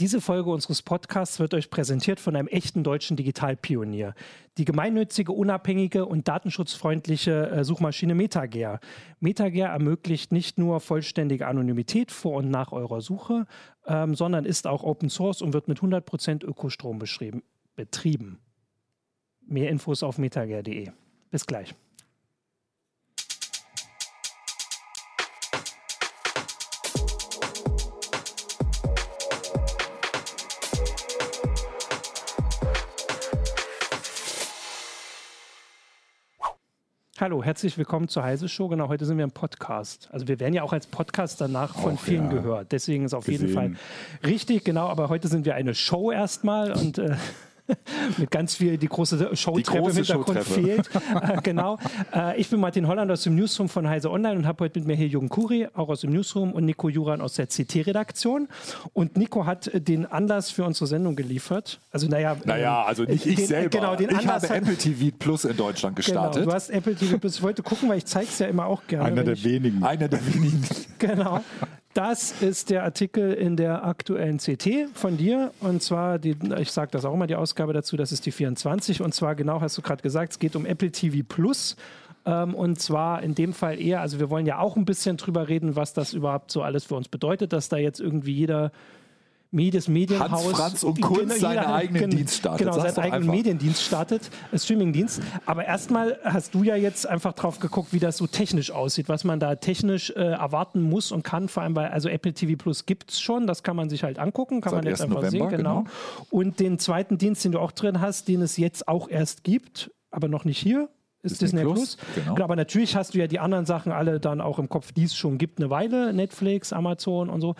Diese Folge unseres Podcasts wird euch präsentiert von einem echten deutschen Digitalpionier. Die gemeinnützige, unabhängige und datenschutzfreundliche äh, Suchmaschine MetaGear. MetaGear ermöglicht nicht nur vollständige Anonymität vor und nach eurer Suche, ähm, sondern ist auch Open Source und wird mit 100% Ökostrom betrieben. Mehr Infos auf metagear.de. Bis gleich. Hallo, herzlich willkommen zur Heise Show. Genau, heute sind wir im Podcast. Also wir werden ja auch als Podcast danach von auch, vielen ja. gehört. Deswegen ist auf Gesehen. jeden Fall richtig, genau. Aber heute sind wir eine Show erstmal und äh, mit ganz viel, die große Showtreppe im Hintergrund fehlt. äh, genau. Äh, ich bin Martin Holland aus dem Newsroom von Heise Online und habe heute mit mir hier Jürgen Kuri, auch aus dem Newsroom, und Nico Juran aus der CT-Redaktion. Und Nico hat den Anlass für unsere Sendung geliefert. Also, naja. Naja, ähm, also nicht ich den, selber. Genau, den ich Anlass habe Apple TV Plus in Deutschland gestartet. Genau, du hast Apple TV Plus. Ich wollte gucken, weil ich zeige es ja immer auch gerne. Einer der wenigen. Einer der wenigen. genau. Das ist der Artikel in der aktuellen CT von dir. Und zwar, die, ich sage das auch immer, die Ausgabe dazu, das ist die 24. Und zwar genau hast du gerade gesagt, es geht um Apple TV Plus. Ähm, und zwar in dem Fall eher, also wir wollen ja auch ein bisschen drüber reden, was das überhaupt so alles für uns bedeutet, dass da jetzt irgendwie jeder jedes Medienhaus. Hans Franz und Kunz genau, seinen eigenen genau, Dienst startet. Genau, seinen eigenen einfach. Mediendienst startet, äh, Streamingdienst. Aber erstmal hast du ja jetzt einfach drauf geguckt, wie das so technisch aussieht, was man da technisch äh, erwarten muss und kann, vor allem weil also Apple TV Plus gibt es schon, das kann man sich halt angucken, kann Seit man jetzt einfach November, sehen. Genau. genau. Und den zweiten Dienst, den du auch drin hast, den es jetzt auch erst gibt, aber noch nicht hier, ist Disney, Disney Plus. Plus. Genau. genau. Aber natürlich hast du ja die anderen Sachen alle dann auch im Kopf, die es schon gibt, eine Weile, Netflix, Amazon und so.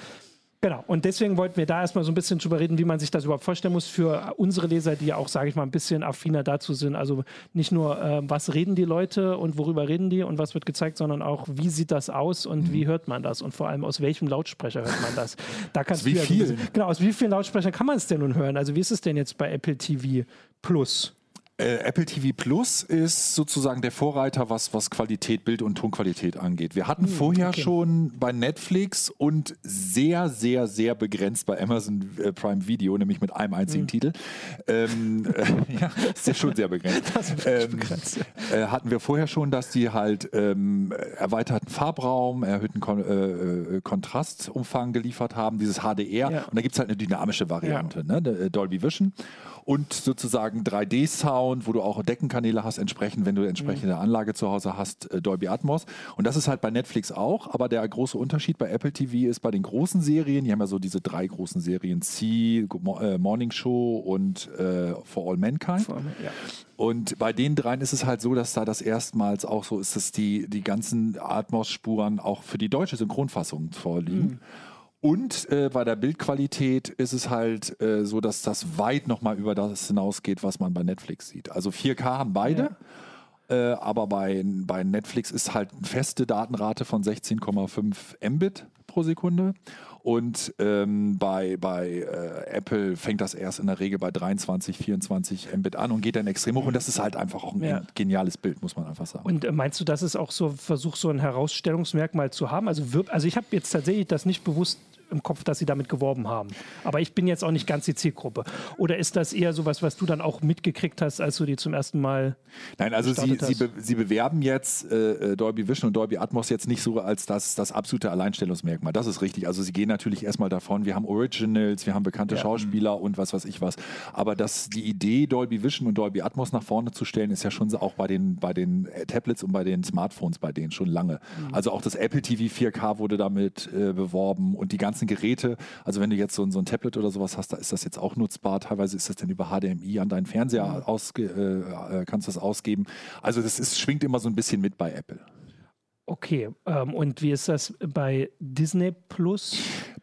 Genau, und deswegen wollten wir da erstmal so ein bisschen drüber reden, wie man sich das überhaupt vorstellen muss für unsere Leser, die ja auch, sage ich mal, ein bisschen affiner dazu sind. Also nicht nur, äh, was reden die Leute und worüber reden die und was wird gezeigt, sondern auch, wie sieht das aus und mhm. wie hört man das und vor allem aus welchem Lautsprecher hört man das. Da kannst aus wie viel? genau, aus wie vielen Lautsprechern kann man es denn nun hören? Also wie ist es denn jetzt bei Apple TV Plus? Äh, Apple TV Plus ist sozusagen der Vorreiter, was, was Qualität, Bild- und Tonqualität angeht. Wir hatten hm, vorher okay. schon bei Netflix und sehr, sehr, sehr begrenzt bei Amazon äh, Prime Video, nämlich mit einem einzigen hm. Titel. Ähm, äh, ja, ist ja schon sehr begrenzt. Ähm, begrenzt. Äh, hatten wir vorher schon, dass die halt ähm, erweiterten Farbraum, erhöhten Kon äh, Kontrastumfang geliefert haben, dieses HDR. Ja. Und da gibt es halt eine dynamische Variante, ja. ne? Dolby Vision und sozusagen 3D-Sound, wo du auch Deckenkanäle hast, entsprechend, wenn du entsprechende mhm. Anlage zu Hause hast, äh, Dolby Atmos. Und das ist halt bei Netflix auch, aber der große Unterschied bei Apple TV ist bei den großen Serien, die haben ja so diese drei großen Serien, C, äh, Morning Show und äh, For All Mankind. For, ja. Und bei den dreien ist es halt so, dass da das erstmals auch so ist, dass die, die ganzen Atmos-Spuren auch für die deutsche Synchronfassung vorliegen. Mhm. Und äh, bei der Bildqualität ist es halt äh, so, dass das weit nochmal über das hinausgeht, was man bei Netflix sieht. Also 4K haben beide. Ja. Äh, aber bei, bei Netflix ist halt eine feste Datenrate von 16,5 Mbit pro Sekunde. Und ähm, bei, bei äh, Apple fängt das erst in der Regel bei 23, 24 Mbit an und geht dann extrem hoch. Und das ist halt einfach auch ein ja. geniales Bild, muss man einfach sagen. Und äh, meinst du, das ist auch so Versuch, so ein Herausstellungsmerkmal zu haben? Also, also ich habe jetzt tatsächlich das nicht bewusst im Kopf, dass sie damit geworben haben. Aber ich bin jetzt auch nicht ganz die Zielgruppe. Oder ist das eher so was, was du dann auch mitgekriegt hast, als du die zum ersten Mal. Nein, also sie, sie, be sie, bewerben jetzt äh, äh, Dolby Vision und Dolby Atmos jetzt nicht so als das, das absolute Alleinstellungsmerkmal. Das ist richtig. Also sie gehen natürlich erstmal davon, wir haben Originals, wir haben bekannte ja. Schauspieler und was weiß ich was. Aber das, die Idee, Dolby Vision und Dolby Atmos nach vorne zu stellen, ist ja schon auch bei den, bei den äh, Tablets und bei den Smartphones bei denen schon lange. Mhm. Also auch das Apple TV 4K wurde damit äh, beworben und die ganzen einzelnen Geräte, also wenn du jetzt so, so ein Tablet oder sowas hast, da ist das jetzt auch nutzbar. Teilweise ist das dann über HDMI an deinen Fernseher mhm. ausge, äh, äh, kannst du das ausgeben. Also das ist, schwingt immer so ein bisschen mit bei Apple. Okay, ähm, und wie ist das bei Disney Plus?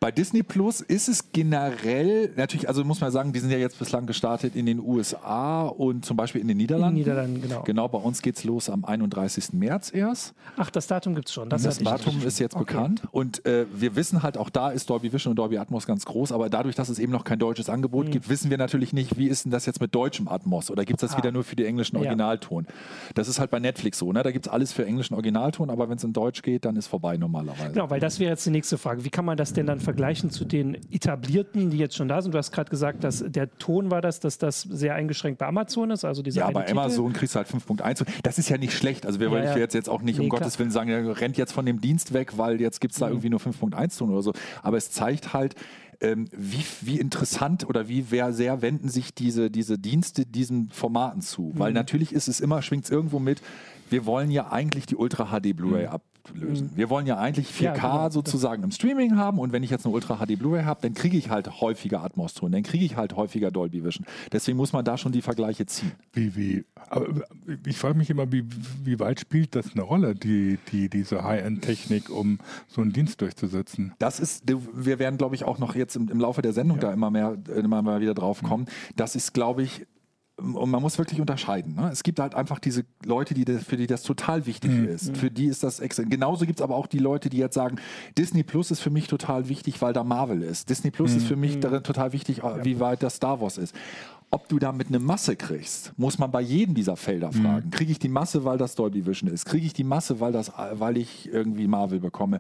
Bei Disney Plus ist es generell, natürlich, also muss man sagen, die sind ja jetzt bislang gestartet in den USA und zum Beispiel in den Niederlanden. In den Niederlanden, genau. Genau, bei uns geht es los am 31. März erst. Ach, das Datum gibt es schon. Das, das Datum ist jetzt okay. bekannt. Und äh, wir wissen halt, auch da ist Dolby Vision und Dolby Atmos ganz groß, aber dadurch, dass es eben noch kein deutsches Angebot mhm. gibt, wissen wir natürlich nicht, wie ist denn das jetzt mit deutschem Atmos oder gibt es das ah. wieder nur für die englischen Originalton? Ja. Das ist halt bei Netflix so, ne? Da gibt es alles für englischen Originalton, aber wenn es in Deutsch geht, dann ist vorbei normalerweise. Genau, weil das wäre jetzt die nächste Frage. Wie kann man das denn dann vergleichen zu den etablierten, die jetzt schon da sind? Du hast gerade gesagt, dass der Ton war das, dass das sehr eingeschränkt bei Amazon ist. Also ja, bei Amazon kriegst du halt 5.1. Das ist ja nicht schlecht. Also wir ja, wollen ja. jetzt, jetzt auch nicht nee, um klar. Gottes Willen sagen, er rennt jetzt von dem Dienst weg, weil jetzt gibt es da mhm. irgendwie nur 5.1 Ton oder so. Aber es zeigt halt, ähm, wie, wie interessant oder wie sehr wenden sich diese, diese Dienste diesen Formaten zu. Mhm. Weil natürlich ist es immer, schwingt es irgendwo mit, wir wollen ja eigentlich die Ultra HD Blu-ray mhm. Ablösen. Mhm. Wir wollen ja eigentlich 4K ja, genau. sozusagen im Streaming haben und wenn ich jetzt eine Ultra HD Blu-ray habe, dann kriege ich halt häufiger Atmos-Ton, dann kriege ich halt häufiger Dolby Vision. Deswegen muss man da schon die Vergleiche ziehen. Wie, wie, aber ich frage mich immer, wie, wie weit spielt das eine Rolle, die, die, diese High-End-Technik, um so einen Dienst durchzusetzen? Das ist, wir werden, glaube ich, auch noch jetzt im, im Laufe der Sendung ja. da immer mehr, immer mal wieder drauf kommen. Mhm. Das ist, glaube ich, und man muss wirklich unterscheiden. Ne? Es gibt halt einfach diese Leute, die das, für die das total wichtig mhm. ist. Für die ist das extra. Genauso gibt es aber auch die Leute, die jetzt sagen, Disney Plus ist für mich total wichtig, weil da Marvel ist. Disney Plus mhm. ist für mich mhm. darin total wichtig, wie weit das Star Wars ist ob du damit eine Masse kriegst, muss man bei jedem dieser Felder mhm. fragen. Kriege ich die Masse, weil das Dolby Vision ist? Kriege ich die Masse, weil, das, weil ich irgendwie Marvel bekomme?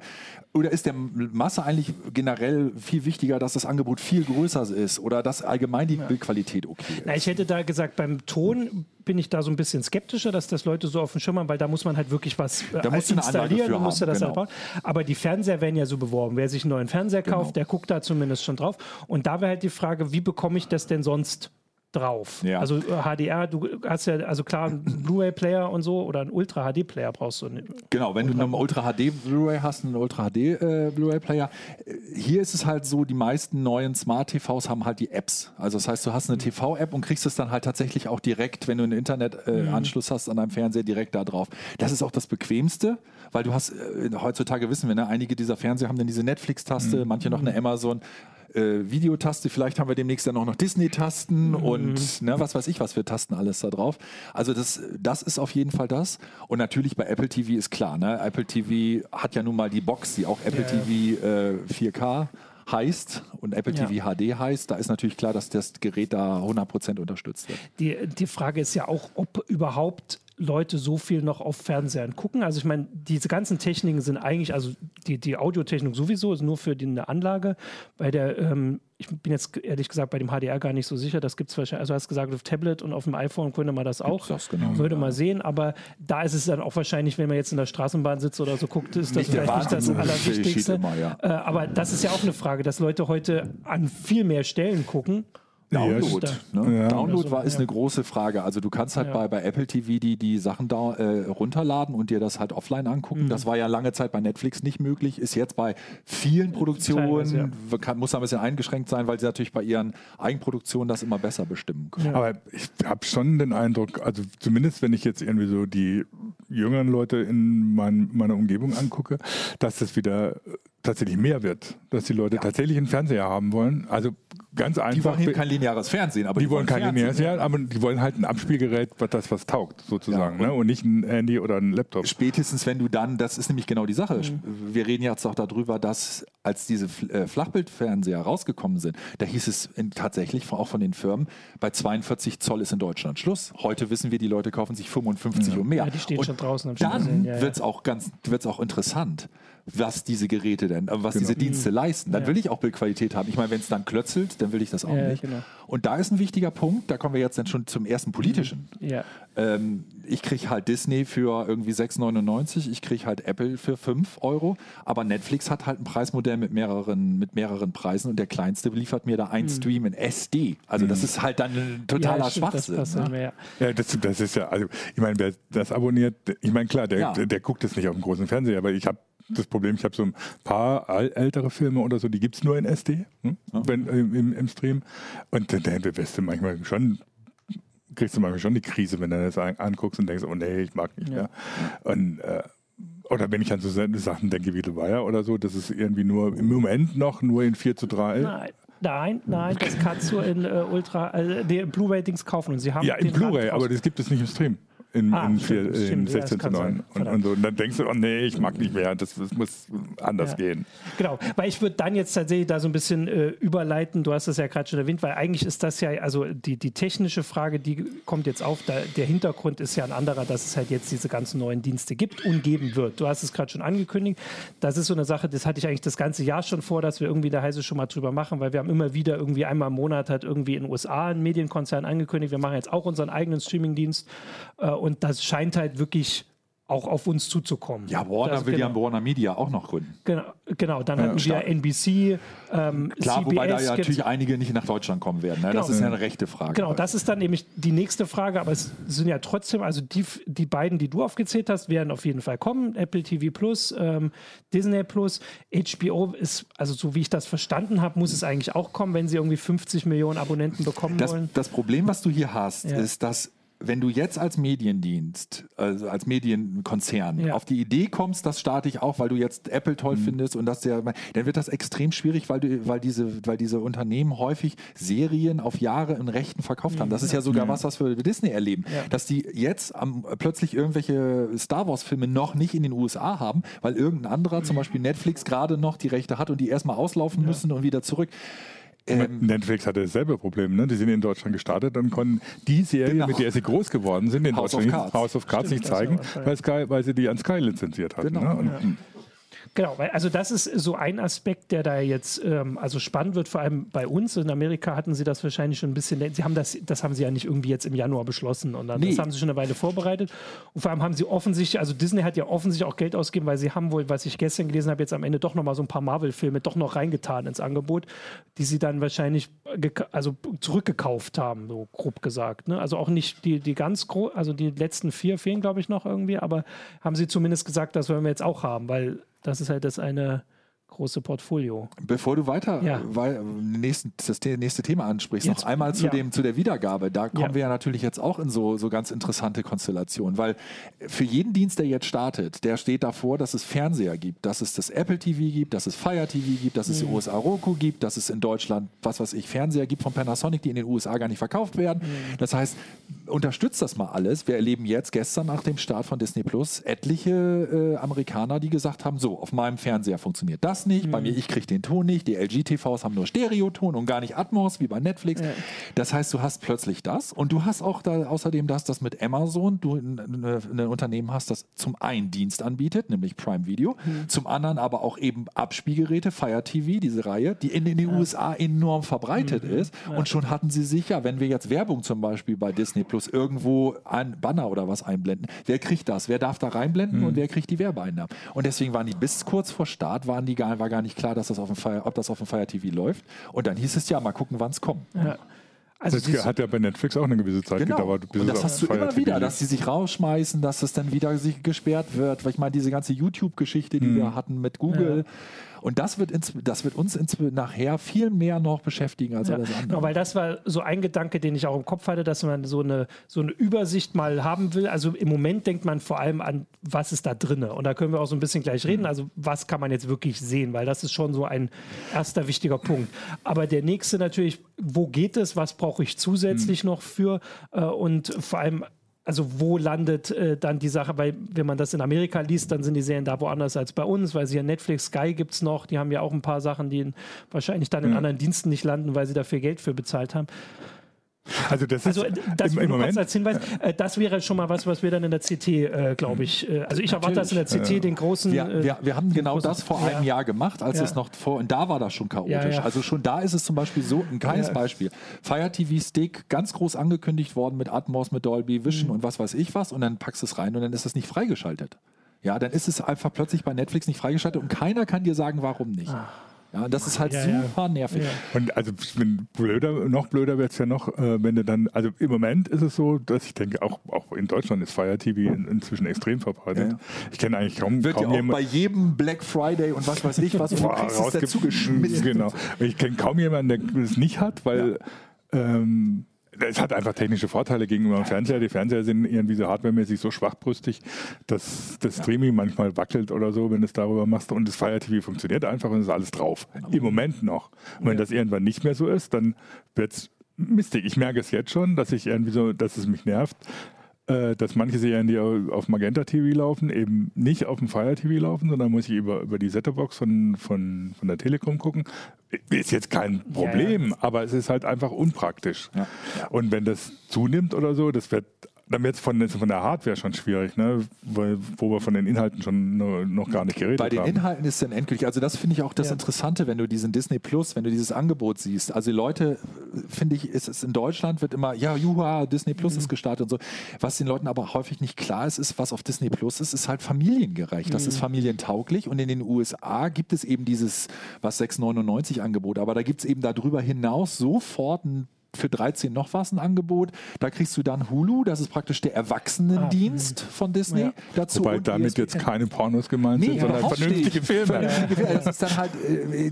Oder ist der Masse eigentlich generell viel wichtiger, dass das Angebot viel größer ist oder dass allgemein die ja. Bildqualität okay ist? Na, ich hätte da gesagt, beim Ton bin ich da so ein bisschen skeptischer, dass das Leute so auf dem Schirm haben, weil da muss man halt wirklich was da äh, installieren und muss das genau. Halt Aber die Fernseher werden ja so beworben. Wer sich einen neuen Fernseher kauft, genau. der guckt da zumindest schon drauf. Und da wäre halt die Frage, wie bekomme ich das denn sonst drauf. Ja. Also HDR, äh, du hast ja, also klar, einen Blu-ray-Player und so oder einen Ultra-HD-Player brauchst du. Genau, wenn Ultra du einen Ultra-HD Blu-ray hast, einen Ultra-HD äh. Äh, hier ist es halt so, die meisten neuen Smart-TVs haben halt die Apps. Also das heißt, du hast eine mhm. TV-App und kriegst es dann halt tatsächlich auch direkt, wenn du einen Internetanschluss äh, mhm. hast an deinem Fernseher, direkt da drauf. Das ist auch das Bequemste, weil du hast, äh, heutzutage wissen wir, ne, einige dieser Fernseher haben dann diese Netflix-Taste, mhm. manche noch eine Amazon äh, Videotaste, vielleicht haben wir demnächst dann auch noch Disney-Tasten mhm. und ne, was weiß ich, was für Tasten alles da drauf. Also das, das ist auf jeden Fall das. Und natürlich bei Apple TV ist klar, ne? Apple TV hat ja nun mal die Box, die auch Apple ja, TV äh, 4K heißt und Apple TV ja. HD heißt, da ist natürlich klar, dass das Gerät da 100% unterstützt wird. Die, die Frage ist ja auch, ob überhaupt Leute so viel noch auf Fernsehern gucken. Also ich meine, diese ganzen Techniken sind eigentlich, also die, die Audiotechnik sowieso ist nur für die, eine Anlage. Bei der, ähm, ich bin jetzt ehrlich gesagt bei dem HDR gar nicht so sicher, das gibt es wahrscheinlich, also du hast gesagt, auf Tablet und auf dem iPhone könnte man das auch. Das genau, Würde ja. mal sehen, aber da ist es dann auch wahrscheinlich, wenn man jetzt in der Straßenbahn sitzt oder so guckt, ist das nicht vielleicht nicht das Allerwichtigste. Immer, ja. äh, aber das ist ja auch eine Frage, dass Leute heute an viel mehr Stellen gucken Download. Ne? Ja. Download war, ist eine große Frage. Also du kannst halt ja. bei, bei Apple TV die, die Sachen da äh, runterladen und dir das halt offline angucken. Mhm. Das war ja lange Zeit bei Netflix nicht möglich, ist jetzt bei vielen Produktionen, ja. kann, muss ein bisschen eingeschränkt sein, weil sie natürlich bei ihren Eigenproduktionen das immer besser bestimmen können. Aber ich habe schon den Eindruck, also zumindest wenn ich jetzt irgendwie so die jüngeren Leute in mein, meiner Umgebung angucke, dass das wieder tatsächlich mehr wird, dass die Leute tatsächlich einen Fernseher haben wollen. Also ganz einfach. Die wollen kein lineares Fernsehen, aber die, die wollen kein lineares Fernsehen, aber die wollen halt ein Abspielgerät, was das was taugt, sozusagen, ja, und, ne? und nicht ein Handy oder ein Laptop. Spätestens, wenn du dann, das ist nämlich genau die Sache. Mhm. Wir reden jetzt auch darüber, dass als diese äh, Flachbildfernseher rausgekommen sind, da hieß es in, tatsächlich auch von den Firmen, bei 42 Zoll ist in Deutschland Schluss. Heute wissen wir, die Leute kaufen sich 55 ja. und mehr. Ja, die stehen und schon draußen. Dann ja, wird es auch ganz, wird's auch interessant was diese Geräte denn, äh, was genau. diese Dienste mhm. leisten. Dann ja. will ich auch Bildqualität haben. Ich meine, wenn es dann klötzelt, dann will ich das auch ja, nicht. Genau. Und da ist ein wichtiger Punkt, da kommen wir jetzt dann schon zum ersten politischen. Mhm. Ja. Ähm, ich kriege halt Disney für irgendwie 6,99, ich kriege halt Apple für 5 Euro, aber Netflix hat halt ein Preismodell mit mehreren, mit mehreren Preisen und der kleinste liefert mir da ein mhm. Stream in SD. Also das mhm. ist halt dann ein totaler ja, Schwachsinn. Das, ne? ja, das, das, ist ja, also ich meine, wer das abonniert, ich meine klar, der, ja. der, der, guckt es nicht auf dem großen Fernseher, aber ich habe das Problem, ich habe so ein paar ältere Filme oder so, die gibt es nur in SD, hm? ja. wenn, im, im, Stream. Und dann, dann wirst du manchmal schon kriegst du manchmal schon die Krise, wenn du das anguckst und denkst, oh nee, ich mag nicht mehr. Und äh, oder wenn ich an so Sachen denke wie The Wire oder so, das ist irgendwie nur im Moment noch nur in 4 zu 3. Nein. Nein, nein, das kannst du in äh, Ultra, äh, Blu-ray-Dings kaufen und sie haben ja in Blu-ray, aber das gibt es nicht im Stream in, ah, in, vier, in 16 zu 9. Und, und, so. und dann denkst du, oh nee, ich mag nicht mehr, das, das muss anders ja. gehen. Genau, weil ich würde dann jetzt tatsächlich da so ein bisschen äh, überleiten, du hast das ja gerade schon erwähnt, weil eigentlich ist das ja, also die, die technische Frage, die kommt jetzt auf, da, der Hintergrund ist ja ein anderer, dass es halt jetzt diese ganzen neuen Dienste gibt und geben wird. Du hast es gerade schon angekündigt, das ist so eine Sache, das hatte ich eigentlich das ganze Jahr schon vor, dass wir irgendwie da heiße schon mal drüber machen, weil wir haben immer wieder irgendwie einmal im Monat hat irgendwie in den USA ein Medienkonzern angekündigt, wir machen jetzt auch unseren eigenen Streamingdienst äh, und das scheint halt wirklich auch auf uns zuzukommen. Ja, Warner das, will genau. ja Warner Media auch noch gründen. Genau, genau. dann ja, hatten wir NBC, ähm, Klar, CBS, wobei da ja natürlich einige nicht nach Deutschland kommen werden. Ne? Genau. Das ist ja eine rechte Frage. Genau, das ist dann nämlich die nächste Frage, aber es sind ja trotzdem, also die, die beiden, die du aufgezählt hast, werden auf jeden Fall kommen. Apple TV Plus, ähm, Disney Plus, HBO ist, also so wie ich das verstanden habe, muss es eigentlich auch kommen, wenn sie irgendwie 50 Millionen Abonnenten bekommen das, wollen. Das Problem, was du hier hast, ja. ist, dass wenn du jetzt als Mediendienst, also als Medienkonzern ja. auf die Idee kommst, das starte ich auch, weil du jetzt Apple toll mhm. findest und das der, dann wird das extrem schwierig, weil du, weil diese, weil diese Unternehmen häufig Serien auf Jahre in Rechten verkauft haben. Das ist ja sogar mhm. was, was wir Disney erleben, ja. dass die jetzt am, plötzlich irgendwelche Star Wars Filme noch nicht in den USA haben, weil irgendein anderer, zum Beispiel Netflix, gerade noch die Rechte hat und die erstmal auslaufen ja. müssen und wieder zurück. Ähm, Netflix hatte dasselbe Problem. Ne? Die sind in Deutschland gestartet und konnten die Serie, genau. mit der sie groß geworden sind, in House Deutschland of House of Cards Stimmt, nicht zeigen, weil, Sky, weil, sie die an Sky lizenziert hatten. Genau. Ne? Und, ja. Genau, weil also das ist so ein Aspekt, der da jetzt ähm, also spannend wird, vor allem bei uns. In Amerika hatten sie das wahrscheinlich schon ein bisschen, sie haben das, das haben sie ja nicht irgendwie jetzt im Januar beschlossen und dann, nee. das haben sie schon eine Weile vorbereitet. Und vor allem haben sie offensichtlich, also Disney hat ja offensichtlich auch Geld ausgegeben, weil sie haben wohl, was ich gestern gelesen habe, jetzt am Ende doch nochmal so ein paar Marvel-Filme doch noch reingetan ins Angebot, die sie dann wahrscheinlich also zurückgekauft haben, so grob gesagt. Ne? Also auch nicht die, die ganz groß, also die letzten vier fehlen, glaube ich, noch irgendwie, aber haben sie zumindest gesagt, das wollen wir jetzt auch haben, weil das ist halt das eine große Portfolio. Bevor du weiter ja. weil, nächsten, das nächste Thema ansprichst, jetzt, noch einmal zu, ja. dem, zu der Wiedergabe. Da kommen ja. wir ja natürlich jetzt auch in so, so ganz interessante Konstellationen, weil für jeden Dienst, der jetzt startet, der steht davor, dass es Fernseher gibt, dass es das Apple TV gibt, dass es Fire TV gibt, dass es mhm. die USA Roku gibt, dass es in Deutschland, was weiß ich, Fernseher gibt von Panasonic, die in den USA gar nicht verkauft werden. Mhm. Das heißt, unterstützt das mal alles. Wir erleben jetzt gestern nach dem Start von Disney Plus etliche äh, Amerikaner, die gesagt haben, so, auf meinem Fernseher funktioniert das nicht, mhm. bei mir, ich kriege den Ton nicht, die LG-TVs haben nur Stereoton und gar nicht Atmos, wie bei Netflix. Ja. Das heißt, du hast plötzlich das und du hast auch da außerdem das, dass mit Amazon du ein Unternehmen hast, das zum einen Dienst anbietet, nämlich Prime Video, mhm. zum anderen aber auch eben Abspielgeräte, Fire TV, diese Reihe, die in, in den ja. USA enorm verbreitet mhm. ist und schon hatten sie sicher, wenn wir jetzt Werbung zum Beispiel bei Disney Plus irgendwo ein Banner oder was einblenden, wer kriegt das? Wer darf da reinblenden mhm. und wer kriegt die Werbeeinnahmen? Und deswegen waren die bis kurz vor Start, waren die gar, war gar nicht klar, dass das auf dem Fire, ob das auf dem Fire TV läuft. Und dann hieß es ja, mal gucken, wann es kommt. Ja. Also das hat ja bei Netflix auch eine gewisse Zeit genau. gedauert. und das hast du Fire immer TV wieder, dass sie sich rausschmeißen, dass es dann wieder sich gesperrt wird. Weil ich meine, diese ganze YouTube-Geschichte, die mhm. wir hatten mit Google. Ja und das wird, ins, das wird uns ins, nachher viel mehr noch beschäftigen als ja, alles andere. Genau, weil das war so ein Gedanke, den ich auch im Kopf hatte, dass man so eine, so eine Übersicht mal haben will. Also im Moment denkt man vor allem an, was ist da drin. Und da können wir auch so ein bisschen gleich reden. Also was kann man jetzt wirklich sehen, weil das ist schon so ein erster wichtiger Punkt. Aber der nächste natürlich, wo geht es, was brauche ich zusätzlich mhm. noch für äh, und vor allem also wo landet äh, dann die Sache, weil wenn man das in Amerika liest, dann sind die Serien da woanders als bei uns, weil sie ja Netflix, Sky gibt es noch, die haben ja auch ein paar Sachen, die in, wahrscheinlich dann in mhm. anderen Diensten nicht landen, weil sie dafür Geld für bezahlt haben. Also das, also das im, im Moment, als Hinweis, äh, das wäre schon mal was, was wir dann in der CT, äh, glaube ich, äh, also ich erwarte das in der CT, ja. den großen... Wir, wir, wir haben genau das vor einem Jahr gemacht, als ja. es noch vor, und da war das schon chaotisch. Ja, also schon da ist es zum Beispiel so, ein kleines Beispiel, Fire TV Stick, ganz groß angekündigt worden mit Atmos, mit Dolby Vision mhm. und was weiß ich was und dann packst du es rein und dann ist es nicht freigeschaltet. Ja, dann ist es einfach plötzlich bei Netflix nicht freigeschaltet und keiner kann dir sagen, warum nicht. Ach. Ja, das ist halt Ja, super ja. nervig. Ja. Und also wenn blöder, noch blöder wird es ja noch, äh, wenn du dann, also im Moment ist es so, dass ich denke, auch, auch in Deutschland ist Fire TV in, inzwischen extrem verbreitet. Ja, ja. Ich kenne eigentlich kaum, Wird ja kaum auch jemand- bei jedem Black Friday und was weiß ich was, und du kriegst es rausge- dazu geschmissen. Genau. Ich kenne kaum jemanden, der es nicht hat, weil ähm, es hat einfach technische Vorteile gegenüber dem Fernseher. Die Fernseher sind irgendwie so hardwaremäßig so schwachbrüstig, dass das Streaming manchmal wackelt oder so, wenn du es darüber machst. Und das Fire TV funktioniert einfach und ist alles drauf. Im Moment noch. Und wenn das irgendwann nicht mehr so ist, dann wird es mistig. Ich merke es jetzt schon, dass ich irgendwie so, dass es mich nervt. Äh, Dass manche Serien, die auf Magenta TV laufen, eben nicht auf dem Fire TV laufen, sondern muss ich über, über die Set-Top-Box von, von, von der Telekom gucken. Ist jetzt kein Problem, aber es ist halt einfach unpraktisch. Ja. Und wenn das zunimmt oder so, das wird dann wird es von, von der Hardware schon schwierig, ne? Weil, wo wir von den Inhalten schon no, noch gar nicht geredet Bei den haben. Inhalten ist dann endgültig, also das finde ich auch das Ja. Interessante, wenn du diesen Disney Plus, wenn du dieses Angebot siehst. Also die Leute, finde ich, ist es in Deutschland wird immer, ja, juha, Disney Plus Mhm. ist gestartet und so. Was den Leuten aber häufig nicht klar ist, ist, was auf Disney Plus ist, ist halt familiengerecht. Das ist Mhm. familientauglich und in den USA gibt es eben dieses, was 6,99 Angebot, aber da gibt es eben darüber hinaus sofort ein für 13 noch was ein Angebot. Da kriegst du dann Hulu, das ist praktisch der Erwachsenendienst von Disney Ja. dazu. Wobei damit ESPN. jetzt keine Pornos gemeint Nee, sind, sondern vernünftige. Filme. Vernünftige Filme. Das ist dann halt, äh,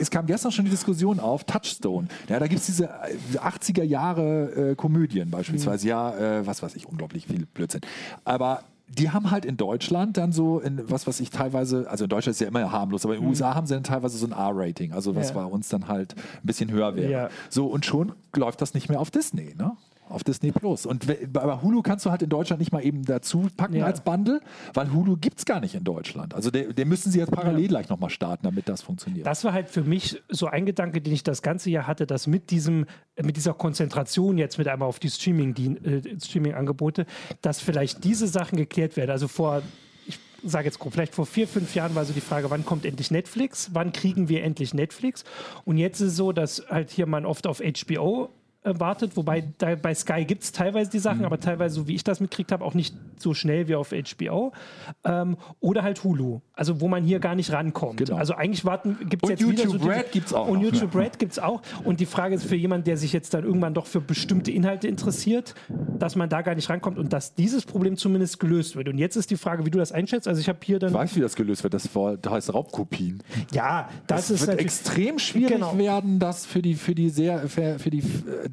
es kam gestern schon die Diskussion auf, Touchstone. Ja, da gibt es diese äh, 80er Jahre äh, Komödien beispielsweise. Mhm. Ja, äh, was weiß ich, unglaublich viel Blödsinn. Aber die haben halt in Deutschland dann so, in, was was ich teilweise, also in Deutschland ist ja immer harmlos, aber in den USA haben sie dann teilweise so ein R-Rating, also was Ja. bei uns dann halt ein bisschen höher wäre. Ja. So, und schon läuft das nicht mehr auf Disney, ne? Auf Disney Plus. Und bei Hulu kannst du halt in Deutschland nicht mal eben dazu packen Ja. als Bundle, weil Hulu gibt es gar nicht in Deutschland. Also den, den müssen sie jetzt parallel Ja. gleich nochmal starten, damit das funktioniert. Das war halt für mich so ein Gedanke, den ich das ganze Jahr hatte, dass mit diesem, mit dieser Konzentration jetzt mit einmal auf die Streaming, die, äh, Streaming-Angebote, dass vielleicht diese Sachen geklärt werden. Also vor, ich sage jetzt grob, vielleicht vor vier, fünf Jahren war so die Frage, wann kommt endlich Netflix? Wann kriegen wir endlich Netflix? Und jetzt ist es so, dass halt hier man oft auf HBO äh, wartet, wobei da, bei Sky gibt es teilweise die Mhm. Sachen, aber teilweise, so wie ich das mitkriegt habe, auch nicht so schnell wie auf HBO. Ähm, oder halt Hulu, also wo man hier gar nicht rankommt. Genau. Also eigentlich warten, gibt es jetzt wieder so YouTube diese- Red gibt's auch Und noch. YouTube Red gibt es auch. Und die Frage ist für jemanden, der sich jetzt dann irgendwann doch für bestimmte Inhalte interessiert, dass man da gar nicht rankommt und dass dieses Problem zumindest gelöst wird. Und jetzt ist die Frage, wie du das einschätzt. Also ich habe hier dann, Weißt du, wie das gelöst wird? Das war- das heißt Raubkopien. ja, das Es ist wird extrem schwierig Genau. werden, das für die, für die sehr, für, für die,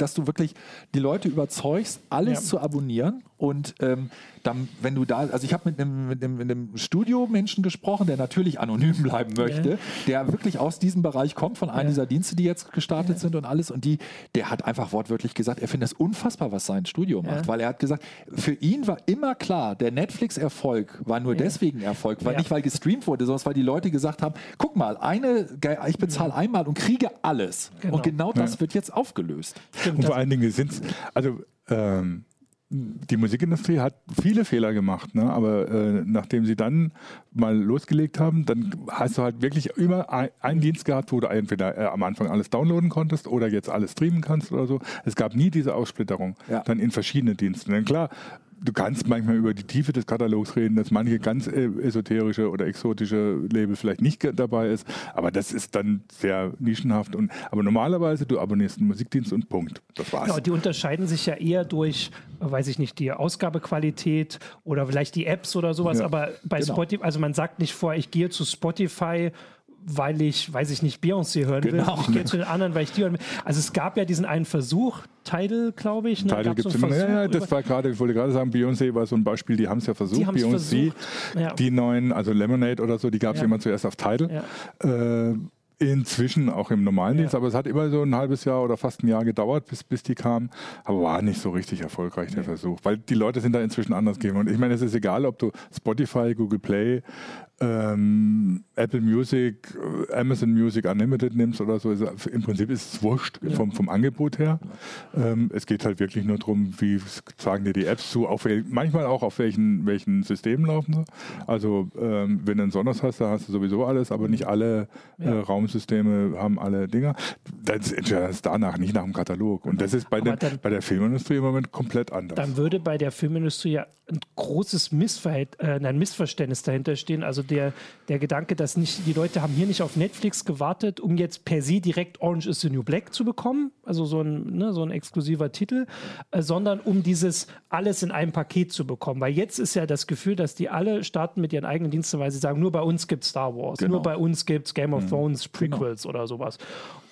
dass du wirklich die Leute überzeugst, alles Ja. zu abonnieren. Und ähm, dann, wenn du da, also ich habe mit einem, mit einem, mit einem Studiomenschen gesprochen, der natürlich anonym bleiben möchte, der wirklich aus diesem Bereich kommt, von einem Ja. dieser Dienste, die jetzt gestartet sind und alles. Und die, der hat einfach wortwörtlich gesagt, er findet es unfassbar, was sein Studio macht. Ja. Weil er hat gesagt, für ihn war immer klar, der Netflix-Erfolg war nur deswegen Erfolg, weil Ja. nicht weil gestreamt wurde, sondern weil die Leute gesagt haben, guck mal, eine, ich bezahle einmal und kriege alles. Genau. Und genau das Ja. wird jetzt aufgelöst. Stimmt, Und das- vor allen Dingen sind also ähm, die Musikindustrie hat viele Fehler gemacht, ne? aber äh, nachdem sie dann mal losgelegt haben, dann hast du halt wirklich immer ein, einen Dienst gehabt, wo du entweder äh, am Anfang alles downloaden konntest oder jetzt alles streamen kannst oder so. Es gab nie diese Aufsplitterung Ja. dann in verschiedene Dienste. Denn klar, du kannst manchmal über die Tiefe des Katalogs reden, dass manche ganz äh, esoterische oder exotische Label vielleicht nicht dabei ist, aber das ist dann sehr nischenhaft. Und, aber normalerweise, du abonnierst einen Musikdienst und Punkt. Das war's. Genau, die unterscheiden sich ja eher durch, weiß ich nicht, die Ausgabequalität oder vielleicht die Apps oder sowas, Ja, aber bei genau. Spotify, also man sagt nicht vor, ich gehe zu Spotify, weil ich, weiß ich nicht, Beyoncé hören Genau. will. Ich gehe zu den anderen, weil ich die hören will. Also es gab ja diesen einen Versuch, Tidal, glaube ich. Ne? Gab's gibt es immer. Ja, ja, das war gerade, ich wollte gerade sagen, Beyoncé war so ein Beispiel, die haben es ja versucht. Die Beyoncé, ja. die neuen, also Lemonade oder so, die gab es Ja. immer zuerst auf Tidal. Äh, inzwischen auch im normalen Ja. Dienst, aber es hat immer so ein halbes Jahr oder fast ein Jahr gedauert, bis, bis die kamen. Aber war nicht so richtig erfolgreich, der Versuch. Weil die Leute sind da inzwischen anders gegeben. Und ich meine, es ist egal, ob du Spotify, Google Play, ähm, Apple Music, äh, Amazon Music Unlimited nimmst oder so. Also Im Prinzip ist es wurscht vom, vom Angebot her. Ähm, es geht halt wirklich nur darum, wie sagen dir die Apps zu, auf manchmal auch auf welchen, welchen Systemen laufen sie. Also ähm, wenn du einen Sonos hast, da hast du sowieso alles, aber nicht alle äh, Raumsysteme haben alle Dinger. Das es danach, nicht nach dem Katalog. Und das ist bei, den, dann- bei der Filmindustrie im Moment komplett anders. Dann würde bei der Filmindustrie ja ein großes Missverhält, äh, ein Missverständnis dahinter stehen. Also der, der Gedanke, dass nicht, die Leute haben hier nicht auf Netflix gewartet, um jetzt per se direkt Orange is the New Black zu bekommen, also so ein, ne, so ein exklusiver Titel, äh, sondern um dieses alles in einem Paket zu bekommen. Weil jetzt ist ja das Gefühl, dass die alle starten mit ihren eigenen Diensten, weil sie sagen, nur bei uns gibt es Star Wars, genau. nur bei uns gibt es Game of mhm. Thrones, Prequels genau. oder sowas.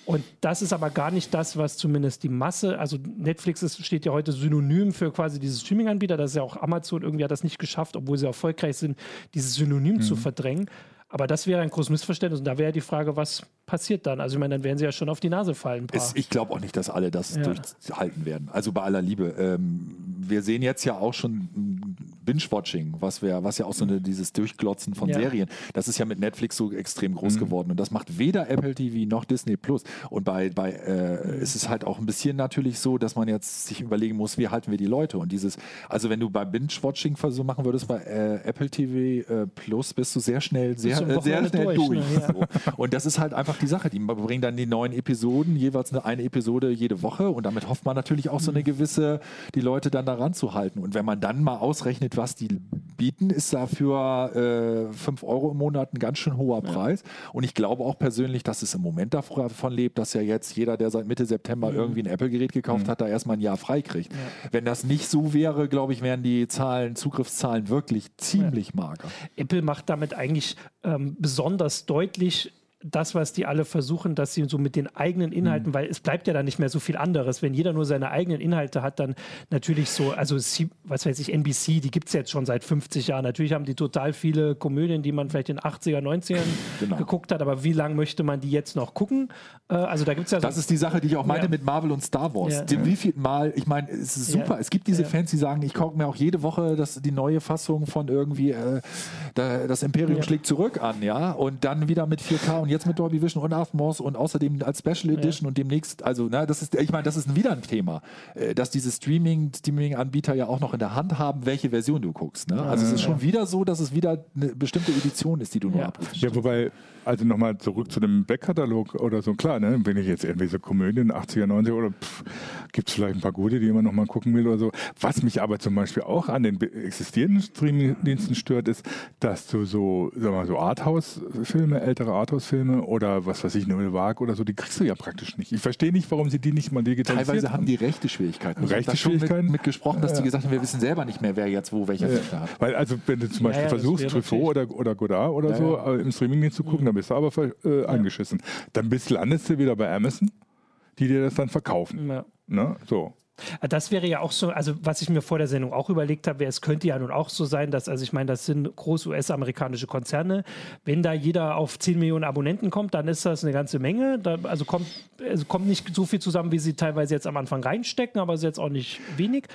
Und das ist aber gar nicht das, was zumindest die Masse, also Netflix ist, steht ja heute synonym für quasi diese Streaming-Anbieter. Das ist ja auch Amazon irgendwie hat das nicht geschafft, obwohl sie erfolgreich sind, dieses Synonym mhm. zu verdrängen. Aber das wäre ein großes Missverständnis. Und da wäre die Frage, was passiert dann? Also ich meine, dann werden sie ja schon auf die Nase fallen. Es, ich glaube auch nicht, dass alle das ja. durchhalten werden. Also bei aller Liebe. Ähm, wir sehen jetzt ja auch schon Binge-Watching, was, was ja auch so eine, dieses Durchglotzen von ja. Serien, das ist ja mit Netflix so extrem groß mhm. geworden. Und das macht weder Apple TV noch Disney Plus. Und bei, bei äh, ist es halt auch ein bisschen natürlich so, dass man jetzt sich überlegen muss, wie halten wir die Leute? Und dieses, also wenn du bei Binge-Watching so machen würdest, bei äh, Apple TV äh, Plus bist du sehr schnell, sehr, äh, sehr schnell durch. durch ne? so. Und das ist halt einfach die Sache. Die bringen dann die neuen Episoden, jeweils eine, eine Episode jede Woche. Und damit hofft man natürlich auch so eine mhm. gewisse, die Leute dann daran zu halten. Und wenn man dann mal ausrechnet, was die bieten, ist dafür äh, 5 Euro im Monat ein ganz schön hoher Preis. Ja. Und ich glaube auch persönlich, dass es im Moment davon lebt, dass ja jetzt jeder, der seit Mitte September mhm. irgendwie ein Apple-Gerät gekauft mhm. hat, da erstmal ein Jahr freikriegt. Ja. Wenn das nicht so wäre, glaube ich, wären die Zahlen, Zugriffszahlen wirklich ziemlich ja. mager. Apple macht damit eigentlich ähm, besonders deutlich, das, was die alle versuchen, dass sie so mit den eigenen Inhalten, mhm. weil es bleibt ja dann nicht mehr so viel anderes. Wenn jeder nur seine eigenen Inhalte hat, dann natürlich so, also was weiß ich, NBC, die gibt es jetzt schon seit 50 Jahren. Natürlich haben die total viele Komödien, die man vielleicht in den 80er, 90ern genau. geguckt hat, aber wie lange möchte man die jetzt noch gucken? Äh, also da gibt es ja so Das ist die Sache, die ich auch meinte ja. mit Marvel und Star Wars. Ja. Dem wie viel Mal, ich meine, es ist super. Ja. Es gibt diese Fans, die sagen, ich gucke mir auch jede Woche das, die neue Fassung von irgendwie äh, das Imperium schlägt zurück an, ja, und dann wieder mit 4K und jetzt mit Dolby Vision und Aftermath und außerdem als Special Edition ja. und demnächst, also na, das ist, ich meine, das ist wieder ein Thema, äh, dass diese Streaming, Streaming-Anbieter ja auch noch in der Hand haben, welche Version du guckst. Ne? Also es ist schon wieder so, dass es wieder eine bestimmte Edition ist, die du nur ja. abrufst. Ja, wobei also nochmal zurück zu dem Backkatalog oder so, klar, ne? wenn ich jetzt irgendwie so Komödien 80er, 90er oder gibt es vielleicht ein paar gute, die man nochmal gucken will oder so. Was mich aber zum Beispiel auch an den existierenden Streamingdiensten stört, ist, dass du so, sag mal, so Arthouse-Filme, ältere Arthouse-Filme oder was weiß ich, Noel Wag oder so, die kriegst du ja praktisch nicht. Ich verstehe nicht, warum sie die nicht mal digitalisiert Teilweise haben die rechte Schwierigkeiten. Rechte Schwierigkeiten? Mit, mit gesprochen, dass ja. die gesagt haben, wir wissen selber nicht mehr, wer jetzt wo welcher ja. hat. Weil also, wenn du zum Beispiel ja, versuchst, Truffaut oder, oder Godard oder so äh, im Streamingdienst zu gucken, mhm. Dann bist du aber äh, angeschissen. Dann bist, landest du wieder bei Amazon, die dir das dann verkaufen. Ja. Ne? So. Das wäre ja auch so, also was ich mir vor der Sendung auch überlegt habe, es könnte ja nun auch so sein, dass, also ich meine, das sind groß US-amerikanische Konzerne. Wenn da jeder auf 10 Millionen Abonnenten kommt, dann ist das eine ganze Menge. Da, also kommt, also kommt nicht so viel zusammen, wie sie teilweise jetzt am Anfang reinstecken, aber es ist jetzt auch nicht wenig.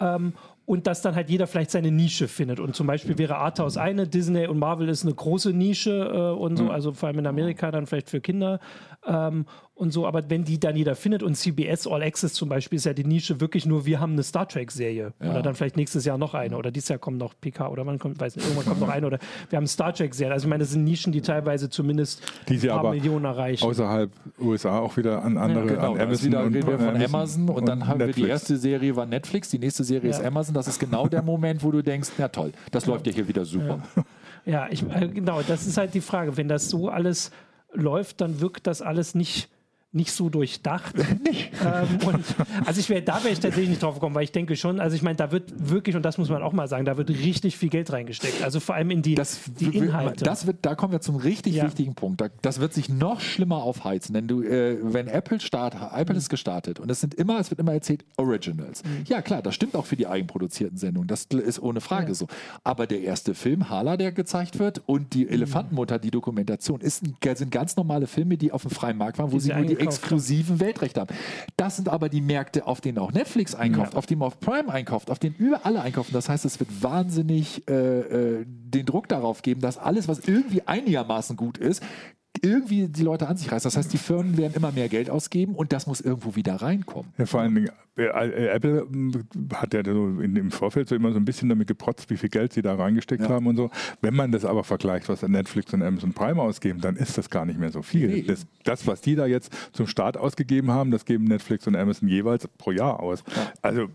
Ähm, und dass dann halt jeder vielleicht seine Nische findet. Und zum Beispiel wäre Arthouse eine, Disney und Marvel ist eine große Nische äh, und so, also vor allem in Amerika dann vielleicht für Kinder. Ähm, und so, aber wenn die dann jeder findet und CBS All Access zum Beispiel ist ja die Nische wirklich nur, wir haben eine Star Trek-Serie ja. oder dann vielleicht nächstes Jahr noch eine oder dieses Jahr kommt noch PK oder wann kommt, weiß nicht, irgendwann kommt noch eine oder wir haben Star Trek-Serie. Also ich meine, das sind Nischen, die teilweise zumindest die ein paar Millionen erreichen. Außerhalb USA auch wieder an andere, ja, genau, an Amazon wieder, und, wir von Amazon, Amazon und, und dann haben Netflix. wir die erste Serie war Netflix, die nächste Serie ja. ist Amazon. Das ist genau der Moment, wo du denkst, na toll, das läuft ja hier wieder super. Ja, ich, äh, genau, das ist halt die Frage. Wenn das so alles läuft, dann wirkt das alles nicht nicht so durchdacht. ähm, und, also ich wäre, da wäre ich tatsächlich nicht drauf gekommen, weil ich denke schon, also ich meine, da wird wirklich, und das muss man auch mal sagen, da wird richtig viel Geld reingesteckt. Also vor allem in die, das, die Inhalte. Das wird, da kommen wir zum richtig ja. wichtigen Punkt. das wird sich noch schlimmer aufheizen, denn du, äh, wenn Apple startet, Apple mhm. ist gestartet und es sind immer, es wird immer erzählt, Originals. Mhm. Ja klar, das stimmt auch für die eigenproduzierten Sendungen, das ist ohne Frage ja. so. Aber der erste Film, Hala, der gezeigt wird und die mhm. Elefantenmutter, die Dokumentation, ist sind ganz normale Filme, die auf dem freien Markt waren, wo die sie nur die exklusiven Weltrechte haben. Das sind aber die Märkte, auf denen auch Netflix einkauft, ja. auf denen auch Prime einkauft, auf denen überall alle einkaufen. Das heißt, es wird wahnsinnig äh, äh, den Druck darauf geben, dass alles, was irgendwie einigermaßen gut ist, irgendwie die Leute an sich reißt. Das heißt, die Firmen werden immer mehr Geld ausgeben und das muss irgendwo wieder reinkommen. Ja, vor allen Dingen, äh, äh, Apple äh, hat ja so in, im Vorfeld so immer so ein bisschen damit geprotzt, wie viel Geld sie da reingesteckt ja. haben und so. Wenn man das aber vergleicht, was Netflix und Amazon Prime ausgeben, dann ist das gar nicht mehr so viel. Nee. Das, das, was die da jetzt zum Start ausgegeben haben, das geben Netflix und Amazon jeweils pro Jahr aus. Ja. Also,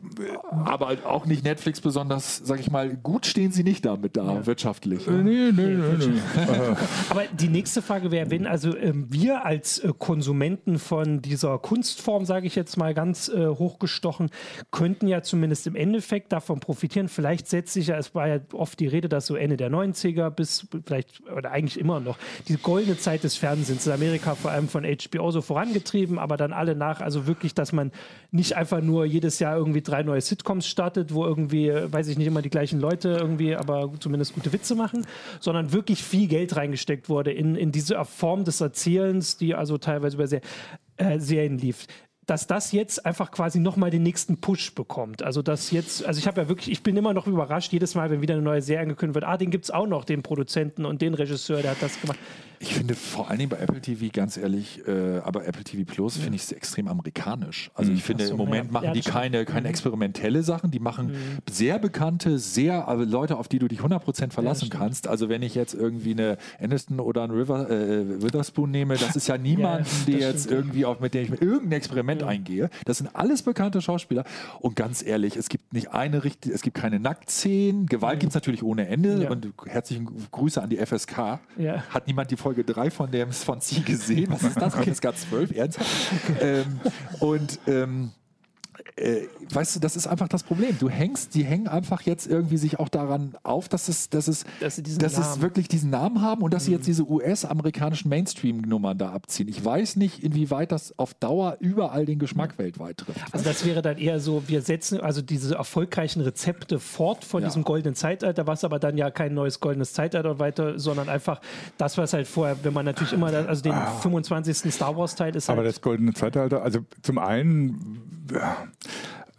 aber halt auch nicht Netflix besonders, sag ich mal, gut stehen sie nicht damit da ja. wirtschaftlich. Äh, nee, nee, nee, nee. aber die nächste Frage wäre, wenn also ähm, wir als äh, Konsumenten von dieser Kunstform, sage ich jetzt mal ganz äh, hochgestochen, könnten ja zumindest im Endeffekt davon profitieren. Vielleicht setzt sich ja, es war ja oft die Rede, dass so Ende der 90er bis vielleicht, oder eigentlich immer noch, die goldene Zeit des Fernsehens in Amerika vor allem von HBO so vorangetrieben, aber dann alle nach, also wirklich, dass man nicht einfach nur jedes Jahr irgendwie drei neue Sitcoms startet, wo irgendwie, weiß ich nicht, immer die gleichen Leute irgendwie, aber zumindest gute Witze machen, sondern wirklich viel Geld reingesteckt wurde in, in diese Form des Erzählens, die also teilweise über sehr, äh, Serien lief dass das jetzt einfach quasi nochmal den nächsten Push bekommt. Also dass jetzt, also ich habe ja wirklich, ich bin immer noch überrascht, jedes Mal, wenn wieder eine neue Serie angekündigt wird, ah, den gibt es auch noch, den Produzenten und den Regisseur, der hat das gemacht. Ich finde vor allen Dingen bei Apple TV, ganz ehrlich, äh, aber Apple TV Plus ja. finde ich extrem amerikanisch. Also ich finde, so, im Moment ja. machen ja, die keine, keine mhm. experimentelle Sachen, die machen mhm. sehr bekannte, sehr also Leute, auf die du dich 100% verlassen kannst. Also wenn ich jetzt irgendwie eine Aniston oder einen River, äh, Witherspoon nehme, das ist ja niemand, der jetzt irgendwie auch mit dem ich mit irgendein Experiment eingehe. Das sind alles bekannte Schauspieler. Und ganz ehrlich, es gibt nicht eine richtige, es gibt keine Nacktszenen. Gewalt mhm. gibt es natürlich ohne Ende. Und herzlichen Grüße an die FSK. Hat niemand die Folge Folge 3 von dem von Sie gesehen. Was ist das? FSK 12, ernsthaft? ähm, und ähm, äh, weißt du, das ist einfach das Problem. Du hängst, die hängen einfach jetzt irgendwie sich auch daran auf, dass es, dass es, dass, sie dass es wirklich diesen Namen haben und dass mhm. sie jetzt diese US-amerikanischen Mainstream-Nummern da abziehen. Ich weiß nicht, inwieweit das auf Dauer überall den Geschmack mhm. weltweit trifft. Also das wäre dann eher so, wir setzen also diese erfolgreichen Rezepte fort von ja. diesem goldenen Zeitalter, was aber dann ja kein neues goldenes Zeitalter weiter, sondern einfach das, was halt vorher, wenn man natürlich immer, also den ah. 25. Star Wars-Teil ist halt Aber das goldene Zeitalter, also zum einen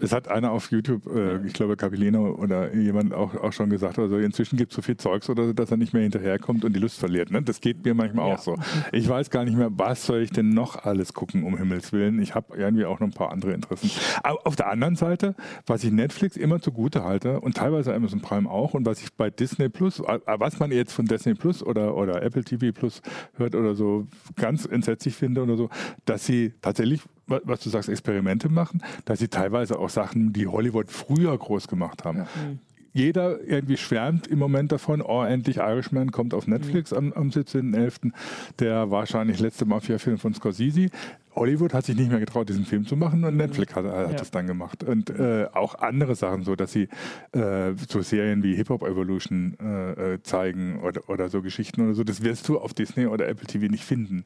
es hat einer auf YouTube, äh, ich glaube Capilino oder jemand auch, auch schon gesagt, also inzwischen gibt es so viel Zeugs oder dass er nicht mehr hinterherkommt und die Lust verliert. Ne? Das geht mir manchmal ja. auch so. Ich weiß gar nicht mehr, was soll ich denn noch alles gucken, um Himmels Willen. Ich habe irgendwie auch noch ein paar andere Interessen. Aber auf der anderen Seite, was ich Netflix immer zugute halte und teilweise Amazon Prime auch und was ich bei Disney Plus, äh, was man jetzt von Disney Plus oder, oder Apple TV Plus hört oder so, ganz entsetzlich finde oder so, dass sie tatsächlich was du sagst, Experimente machen, dass sie teilweise auch Sachen, die Hollywood früher groß gemacht haben. Ja. Mhm. Jeder irgendwie schwärmt im Moment davon, oh, endlich Irishman kommt auf Netflix mhm. am, am 17.11. Der wahrscheinlich letzte Mafia-Film von Scorsese. Hollywood hat sich nicht mehr getraut, diesen Film zu machen und Netflix hat, hat ja. das dann gemacht. Und äh, auch andere Sachen, so dass sie äh, so Serien wie Hip Hop Evolution äh, äh, zeigen oder, oder so Geschichten oder so, das wirst du auf Disney oder Apple TV nicht finden.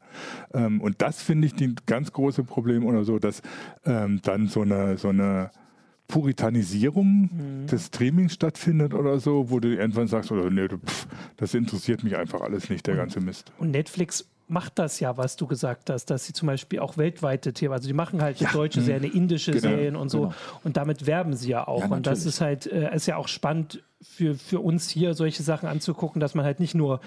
Ähm, und das finde ich die ganz große Problem oder so, dass ähm, dann so eine, so eine Puritanisierung mhm. des Streamings stattfindet oder so, wo du irgendwann sagst, oder nee, pff, das interessiert mich einfach alles nicht, der ganze Mist. Und Netflix macht das ja, was du gesagt hast, dass sie zum Beispiel auch weltweite Themen, also die machen halt ja. deutsche mhm. Serien, indische genau. Serien und so genau. und damit werben sie ja auch. Ja, und das ist halt, äh, ist ja auch spannend für, für uns hier solche Sachen anzugucken, dass man halt nicht nur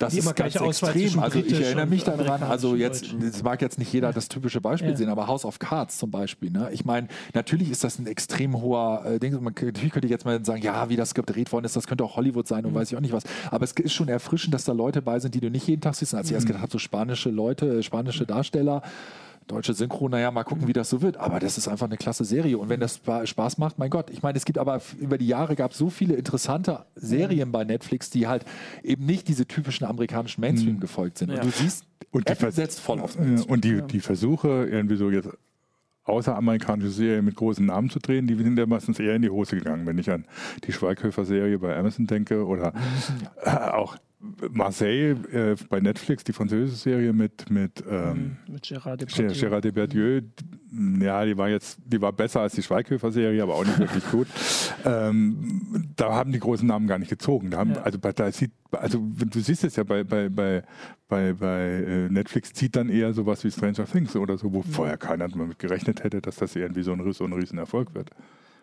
das ist ganz extrem. Also ich erinnere mich daran, also jetzt, das mag jetzt nicht jeder das typische Beispiel ja. sehen, aber House of Cards zum Beispiel. Ne? Ich meine, natürlich ist das ein extrem hoher äh, Ding. Man, natürlich könnte ich jetzt mal sagen, ja, wie das gedreht worden ist, das könnte auch Hollywood sein und mhm. weiß ich auch nicht was. Aber es ist schon erfrischend, dass da Leute bei sind, die du nicht jeden Tag siehst. Als ich mhm. erst gedacht habe, so spanische Leute, äh, spanische Darsteller, deutsche Synchro, naja, mal gucken, wie das so wird. Aber das ist einfach eine klasse Serie. Und wenn das Spaß macht, mein Gott. Ich meine, es gibt aber über die Jahre gab es so viele interessante Serien bei Netflix, die halt eben nicht diese typischen amerikanischen Mainstream mhm. gefolgt sind. Und du siehst, und die Apple setzt voll auf Mainstream. Und die, die Versuche, irgendwie so jetzt außeramerikanische Serien mit großen Namen zu drehen, die sind ja meistens eher in die Hose gegangen. Wenn ich an die Schweighöfer-Serie bei Amazon denke oder äh, auch Marseille äh, bei Netflix, die französische Serie mit, mit, ähm, mhm, mit Gérard Depardieu. Gérard Depardieu. Ja, die war jetzt, die war besser als die Schweighöfer-Serie, aber auch nicht wirklich gut. Ähm, da haben die großen Namen gar nicht gezogen. Da haben, ja. Also da sieht, also du siehst es ja bei, bei, bei, bei, bei äh, Netflix zieht dann eher sowas wie Stranger Things oder so, wo mhm. vorher keiner damit gerechnet hätte, dass das irgendwie so ein, so ein Riesenerfolg wird.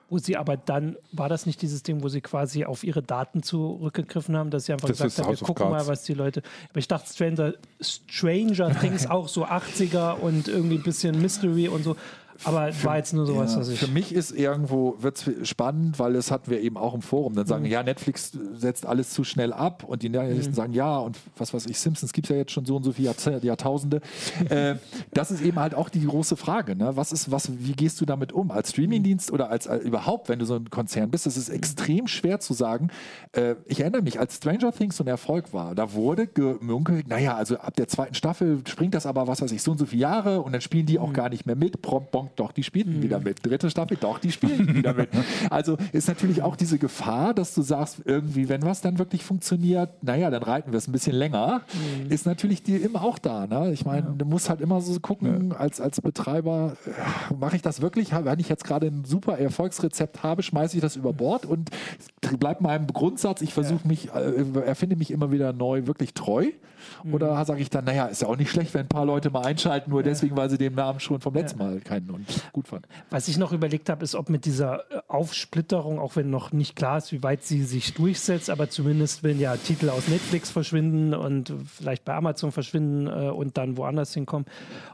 Wo sie aber dann, war das nicht dieses Ding, wo sie quasi auf ihre Daten zurückgegriffen haben, dass sie einfach Das gesagt haben, wir House gucken mal, was die Leute. Aber ich dachte, Stranger, Stranger Things auch so 80er und irgendwie ein bisschen Mystery und so. Aber war jetzt nur sowas, Ja, was ich. Für mich ist irgendwo wird's spannend, weil das hatten wir eben auch im Forum. Dann Mhm. sagen, ja, Netflix setzt alles zu schnell ab und die Journalisten sagen, ja, und was weiß ich, Simpsons gibt es ja jetzt schon so und so viele Jahrtausende. äh, das ist eben halt auch die große Frage. Ne? Was ist, was, wie gehst du damit um? Als Streamingdienst oder als, als überhaupt, wenn du so ein Konzern bist, das ist extrem schwer zu sagen. Äh, ich erinnere mich, als Stranger Things so ein Erfolg war, da wurde gemunkelt, naja, also ab der zweiten Staffel springt das aber, was weiß ich, so und so viele Jahre und dann spielen die auch gar nicht mehr mit. Prompt, bonk, doch, die spielen wieder mit. Dritte Staffel, doch, die spielen wieder mit. Also ist natürlich auch diese Gefahr, dass du sagst, irgendwie, wenn was dann wirklich funktioniert, naja, dann reiten wir es ein bisschen länger, ist natürlich die immer auch da. Ne? Ich meine, du musst halt immer so gucken, als, als Betreiber, äh, mache ich das wirklich? Wenn ich jetzt gerade ein super Erfolgsrezept habe, schmeiße ich das über Bord und bleib meinem Grundsatz, ich versuche mich, äh, erfinde mich immer wieder neu wirklich treu. Oder sage ich dann, naja, ist ja auch nicht schlecht, wenn ein paar Leute mal einschalten, nur deswegen, weil sie den Namen schon vom letzten Mal kennen und gut fanden. Was ich noch überlegt habe, ist, ob mit dieser äh, Aufsplitterung, auch wenn noch nicht klar ist, wie weit sie sich durchsetzt, aber zumindest wenn ja Titel aus Netflix verschwinden und vielleicht bei Amazon verschwinden äh, und dann woanders hinkommen,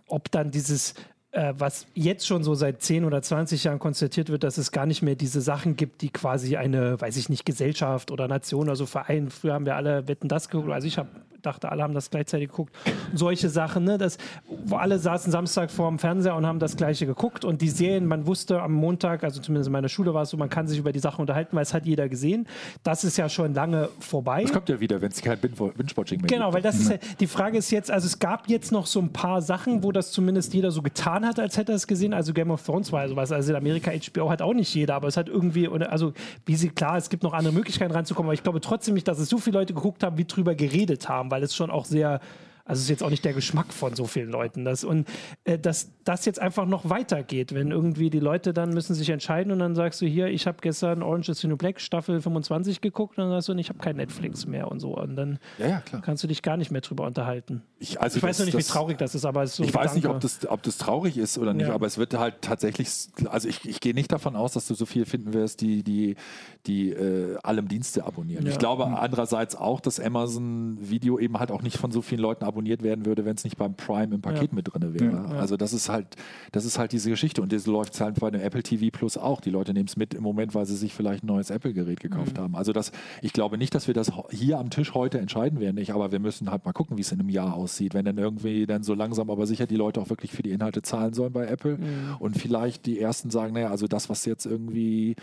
ob dann dieses äh, was jetzt schon so seit 10 oder 20 Jahren konstatiert wird, dass es gar nicht mehr diese Sachen gibt, die quasi eine, weiß ich nicht, Gesellschaft oder Nation, also Verein, früher haben wir alle Wetten das geguckt, also ich habe dachte, alle haben das gleichzeitig geguckt. Solche Sachen, ne? das, wo alle saßen Samstag vor dem Fernseher und haben das Gleiche geguckt. Und die Serien, man wusste am Montag, also zumindest in meiner Schule war es so, man kann sich über die Sachen unterhalten, weil es hat jeder gesehen. Das ist ja schon lange vorbei. Das kommt ja wieder, wenn es kein Bin- Binge-Watching mehr Genau, weil das ist ja, die Frage ist jetzt, also es gab jetzt noch so ein paar Sachen, wo das zumindest jeder so getan hat, als hätte er es gesehen. Also Game of Thrones war ja sowas. Also in Amerika HBO hat auch nicht jeder, aber es hat irgendwie, also wie sie, klar, es gibt noch andere Möglichkeiten reinzukommen, aber ich glaube trotzdem nicht, dass es so viele Leute geguckt haben, wie drüber geredet haben, weil es schon auch sehr also es ist jetzt auch nicht der Geschmack von so vielen Leuten. Das, und äh, dass das jetzt einfach noch weitergeht, wenn irgendwie die Leute dann müssen sich entscheiden und dann sagst du hier, ich habe gestern Orange is the New Black Staffel 25 geguckt und dann sagst du, ich habe kein Netflix mehr und so. Und dann Ja, ja, kannst du dich gar nicht mehr drüber unterhalten. Ich, also Ich weiß noch das- nicht, wie traurig das ist, aber es ist so Ich weiß nicht, ob das, ob das traurig ist oder nicht, Ja. aber es wird halt tatsächlich, also ich, ich gehe nicht davon aus, dass du so viel finden wirst, die, die, die äh, allem Dienste abonnieren. Ich glaube andererseits auch, dass Amazon Video eben halt auch nicht von so vielen Leuten abonniert werden würde, wenn es nicht beim Prime im Paket Ja. mit drin wäre. Ja. Also das ist halt, das ist halt diese Geschichte und das läuft halt bei dem Apple TV Plus auch. Die Leute nehmen es mit im Moment, weil sie sich vielleicht ein neues Apple-Gerät gekauft Mhm. haben. Also das, ich glaube nicht, dass wir das hier am Tisch heute entscheiden werden, nicht, aber wir müssen halt mal gucken, wie es in einem Jahr aussieht, wenn dann irgendwie dann so langsam aber sicher die Leute auch wirklich für die Inhalte zahlen sollen bei Apple Mhm. und vielleicht die ersten sagen, naja, also das, was jetzt irgendwie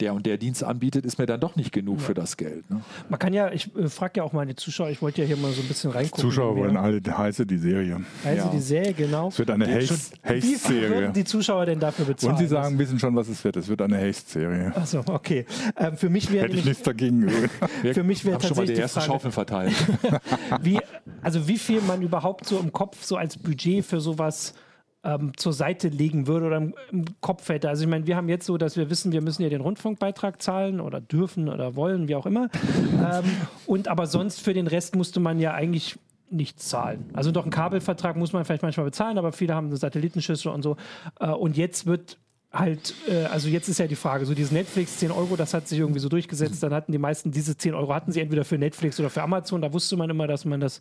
der und der Dienst anbietet, ist mir dann doch nicht genug für das Geld. Ne? Man kann ja, ich äh, frage ja auch meine Zuschauer, ich wollte ja hier mal so ein bisschen reingucken. Zuschauer wie wollen alle heiße die Serie. Also Ja. die Serie, genau. Es wird eine Wie viel Haste-Serie. würden die Zuschauer denn dafür bezahlen? Und sie sagen, wissen schon, was es wird. Es wird eine Haste-Serie. Achso, okay. Ähm, für mich wäre Hätte ich nichts dagegen. für mich wäre haben schon mal die tatsächlich die ersten Frage, Schaufeln verteilt. wie, also wie viel man überhaupt so im Kopf so als Budget für sowas ähm, zur Seite legen würde oder im, im Kopf hätte. Also ich meine, wir haben jetzt so, dass wir wissen, wir müssen ja den Rundfunkbeitrag zahlen oder dürfen oder wollen, wie auch immer. ähm, und aber sonst für den Rest musste man ja eigentlich nichts zahlen. Also doch einen Kabelvertrag muss man vielleicht manchmal bezahlen, aber viele haben eine Satellitenschüssel und so. Äh, und jetzt wird halt, äh, also jetzt ist ja die Frage, so dieses Netflix 10 Euro, das hat sich irgendwie so durchgesetzt, dann hatten die meisten diese 10 Euro, hatten sie entweder für Netflix oder für Amazon, da wusste man immer, dass man das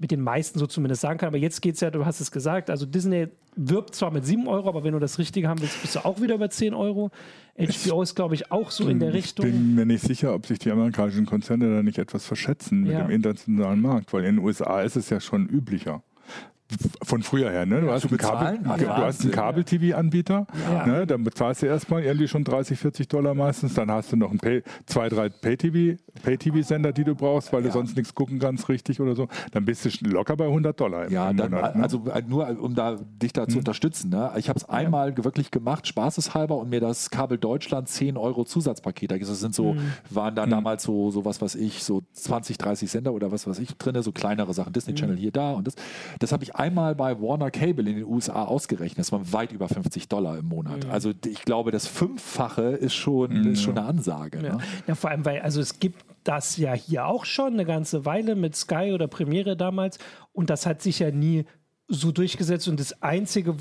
mit den meisten so zumindest sagen kann, aber jetzt geht es ja, du hast es gesagt, also Disney wirbt zwar mit 7 Euro, aber wenn du das Richtige haben willst, bist du auch wieder über 10 Euro. HBO ist, glaube ich, auch so in der Ich Richtung. bin mir nicht sicher, ob sich die amerikanischen Konzerne da nicht etwas verschätzen mit Ja. dem internationalen Markt, weil in den USA ist es ja schon üblicher. Von früher her, ne? Du hast einen? Kabel- Ah, du hast einen. Kabel-TV-Anbieter, Ja. ne? dann bezahlst du erstmal irgendwie schon 30, 40 Dollar meistens, dann hast du noch ein Pay, zwei, drei Pay-TV, Pay-TV-Sender, die du brauchst, weil du sonst nichts gucken kannst, richtig oder so, dann bist du locker bei 100 Dollar im, Ja, im dann, Monat. Ne? also äh, nur um da, dich da zu unterstützen. Ne? Ich habe es einmal wirklich gemacht, spaßeshalber, und mir das Kabel Deutschland 10 Euro Zusatzpaket. Das sind so, waren da damals so, so was weiß ich, so 20, 30 Sender oder was weiß ich drin, so kleinere Sachen, Disney Channel hier, da und das. Das habe ich einmal bei Warner Cable in den USA ausgerechnet. Das waren weit über 50 Dollar im Monat. Also ich glaube, das Fünffache ist schon, ist schon eine Ansage. Ja. Ne? ja, vor allem, weil, also es gibt das ja hier auch schon eine ganze Weile mit Sky oder Premiere damals und das hat sich ja nie so durchgesetzt und das Einzige,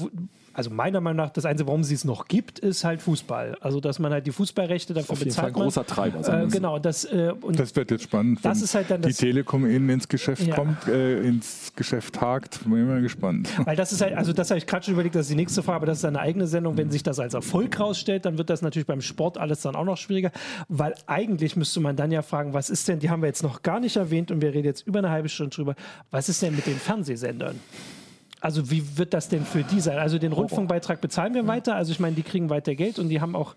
also meiner Meinung nach, das Einzige, warum sie es noch gibt, ist halt Fußball. Also, dass man halt die Fußballrechte dafür Auf jeden Fall bezahlt. ein großer Treiber. Äh, genau, das, äh, und Das wird jetzt spannend. Das wenn ist halt dann die das- Telekom innen ins Geschäft Ja. kommt, äh, ins Geschäft hakt. Bin ich mal gespannt. Weil das ist halt, also das habe ich gerade schon überlegt, das ist die nächste Frage, aber das ist eine eigene Sendung. Wenn sich das als Erfolg rausstellt, dann wird das natürlich beim Sport alles dann auch noch schwieriger, weil eigentlich müsste man dann ja fragen, was ist denn, die haben wir jetzt noch gar nicht erwähnt und wir reden jetzt über eine halbe Stunde drüber, was ist denn mit den Fernsehsendern? Also wie wird das denn für die sein? Also den Rundfunkbeitrag bezahlen wir weiter, also ich meine, die kriegen weiter Geld und die haben auch,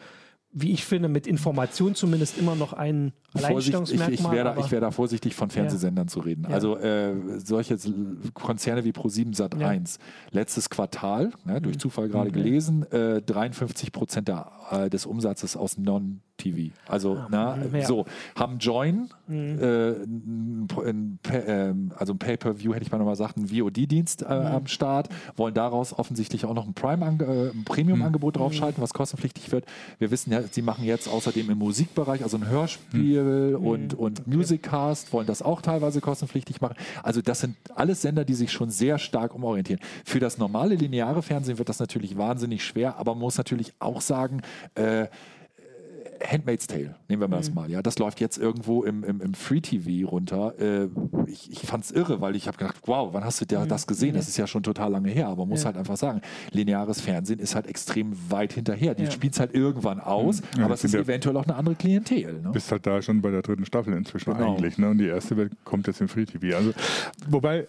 wie ich finde, mit Information zumindest immer noch ein Vorsicht, ich, Alleinstellungsmerkmal. ich wäre da, wär da vorsichtig von Fernsehsendern zu reden. Ja. Also äh, solche Konzerne wie Pro7 Sat Ja. 1, letztes Quartal, ne, durch Zufall gerade gelesen, äh, 53 Prozent der, äh, des Umsatzes aus Non-TV. Also na, mhm, ja. so, haben Join, äh, ein, ein, Pa- ähm, also ein Pay-Per-View, hätte ich mal nochmal gesagt, einen VOD-Dienst äh, am Start, wollen daraus offensichtlich auch noch ein Prime äh, ein Premium-Angebot draufschalten, was kostenpflichtig wird. Wir wissen ja, sie machen jetzt außerdem im Musikbereich, also ein Hörspiel und, und Musiccast, wollen das auch teilweise kostenpflichtig machen. Also das sind alles Sender, die sich schon sehr stark umorientieren. Für das normale lineare Fernsehen wird das natürlich wahnsinnig schwer, aber man muss natürlich auch sagen, äh, Handmaid's Tale, nehmen wir mal das mal, ja. Das läuft jetzt irgendwo im, im, im Free TV runter. Äh, ich ich fand es irre, weil ich habe gedacht, wow, wann hast du da das gesehen? Das ist ja schon total lange her, aber man muss Ja. halt einfach sagen, lineares Fernsehen ist halt extrem weit hinterher. Die Ja. spielt es halt irgendwann aus, Ja, aber es sind ist ja- eventuell auch eine andere Klientel. Ne? bist halt da schon bei der dritten Staffel inzwischen Genau. eigentlich. Ne? Und die erste kommt jetzt im Free TV. Also, wobei,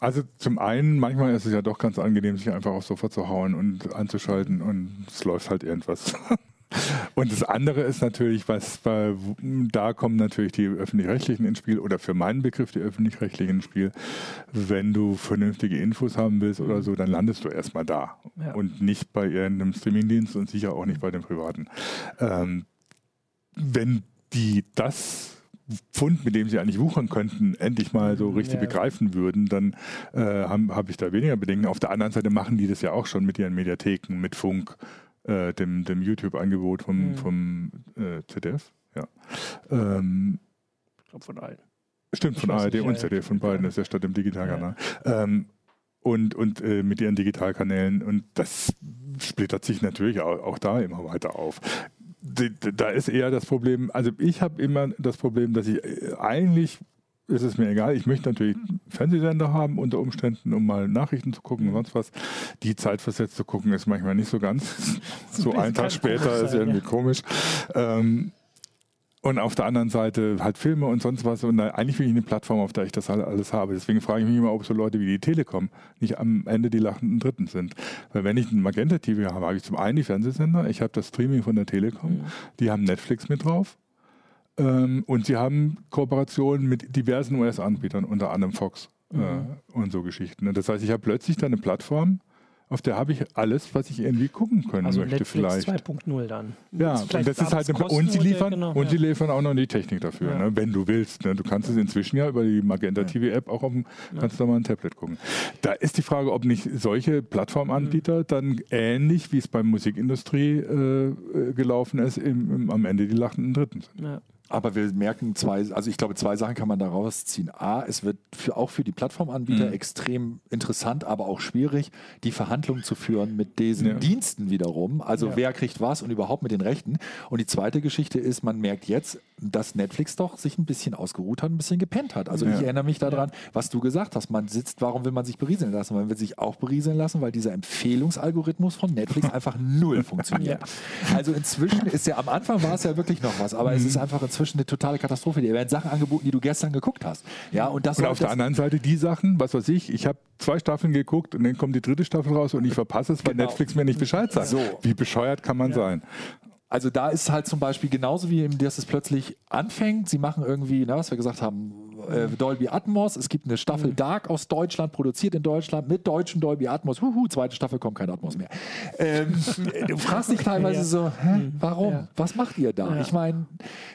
also zum einen, manchmal ist es ja doch ganz angenehm, sich einfach aufs Sofa zu hauen und anzuschalten und es läuft halt irgendwas. Und das andere ist natürlich, was bei, da kommen natürlich die öffentlich-rechtlichen ins Spiel oder für meinen Begriff die öffentlich-rechtlichen ins Spiel. Wenn du vernünftige Infos haben willst oder so, dann landest du erstmal da Ja. und nicht bei irgendeinem Streamingdienst und sicher auch nicht bei dem privaten. Ähm, wenn die das Pfund, mit dem sie eigentlich wuchern könnten, endlich mal so richtig Ja. begreifen würden, dann äh, habe hab ich da weniger Bedenken. Auf der anderen Seite machen die das ja auch schon mit ihren Mediatheken, mit Funk, äh, dem, dem YouTube-Angebot vom, Mhm. vom äh, ZDF. Ja. Ähm, Ich glaube von allen. Stimmt, von ARD nicht, und ZDF, von beiden, das ist ja statt im Digitalkanal. Ja. Ähm, und und äh, mit ihren Digitalkanälen und das splittert sich natürlich auch, auch da immer weiter auf. Da ist eher das Problem, also ich habe immer das Problem, dass ich äh, eigentlich ist es mir egal, ich möchte natürlich Fernsehsender haben unter Umständen, um mal Nachrichten zu gucken und sonst was. Die Zeit versetzt zu gucken ist manchmal nicht so ganz. so ein Tag später komisch ist sein, irgendwie ja. komisch. Ähm, und auf der anderen Seite halt Filme und sonst was. Und eigentlich will ich eine Plattform, auf der ich das alle- alles habe. Deswegen frage ich mich immer, ob so Leute wie die Telekom nicht am Ende die lachenden Dritten sind. Weil wenn ich ein Magenta TV habe, habe ich zum einen die Fernsehsender, ich habe das Streaming von der Telekom, die haben Netflix mit drauf. Ähm, und sie haben Kooperationen mit diversen US-Anbietern, unter anderem Fox äh, und so Geschichten. Und Das heißt, ich habe plötzlich da eine Plattform, auf der habe ich alles, was ich irgendwie gucken können Also möchte Netflix vielleicht. 2.0 dann. Ja, Vielleicht und das ist halt das eine, und sie liefern genau, und ja. sie liefern auch noch die Technik dafür, Ja. ne, wenn du willst. Ne. Du kannst es inzwischen ja über die Magenta TV App auch auf dem ganz normalen Tablet gucken. Da ist die Frage, ob nicht solche Plattformanbieter dann ähnlich wie es beim Musikindustrie äh, äh, gelaufen ist, im, im, am Ende die lachenden Dritten sind. Ja. Aber wir merken zwei, also ich glaube, zwei Sachen kann man daraus ziehen. A, es wird für, auch für die Plattformanbieter Mhm. extrem interessant, aber auch schwierig, die Verhandlungen zu führen mit diesen Ja. Diensten wiederum. Also Ja. wer kriegt was und überhaupt mit den Rechten. Und die zweite Geschichte ist, man merkt jetzt, dass Netflix doch sich ein bisschen ausgeruht hat, ein bisschen gepennt hat. Also Ja. ich erinnere mich daran, was du gesagt hast. Man sitzt, warum will man sich berieseln lassen? Man will sich auch berieseln lassen, weil dieser Empfehlungsalgorithmus von Netflix einfach null funktioniert. Also inzwischen ist ja, am Anfang war es ja wirklich noch was, aber es Mhm. ist einfach inzwischen eine totale Katastrophe. Dir werden Sachen angeboten, die du gestern geguckt hast. Ja, und das Und auf der anderen Seite die Sachen, was weiß ich, ich habe zwei Staffeln geguckt und dann kommt die dritte Staffel raus und ich verpasse es, weil Genau. Netflix mir nicht Bescheid sagt. So. Wie bescheuert kann man sein? Also da ist halt zum Beispiel genauso wie, dass es plötzlich anfängt. Sie machen irgendwie, na, was wir gesagt haben, äh, Dolby Atmos. Es gibt eine Staffel Dark aus Deutschland, produziert in Deutschland mit deutschen Dolby Atmos. Huhu, zweite Staffel kommt kein Atmos mehr. Ähm, du fragst dich teilweise so, hä, warum? Ja. Was macht ihr da? Ich meine,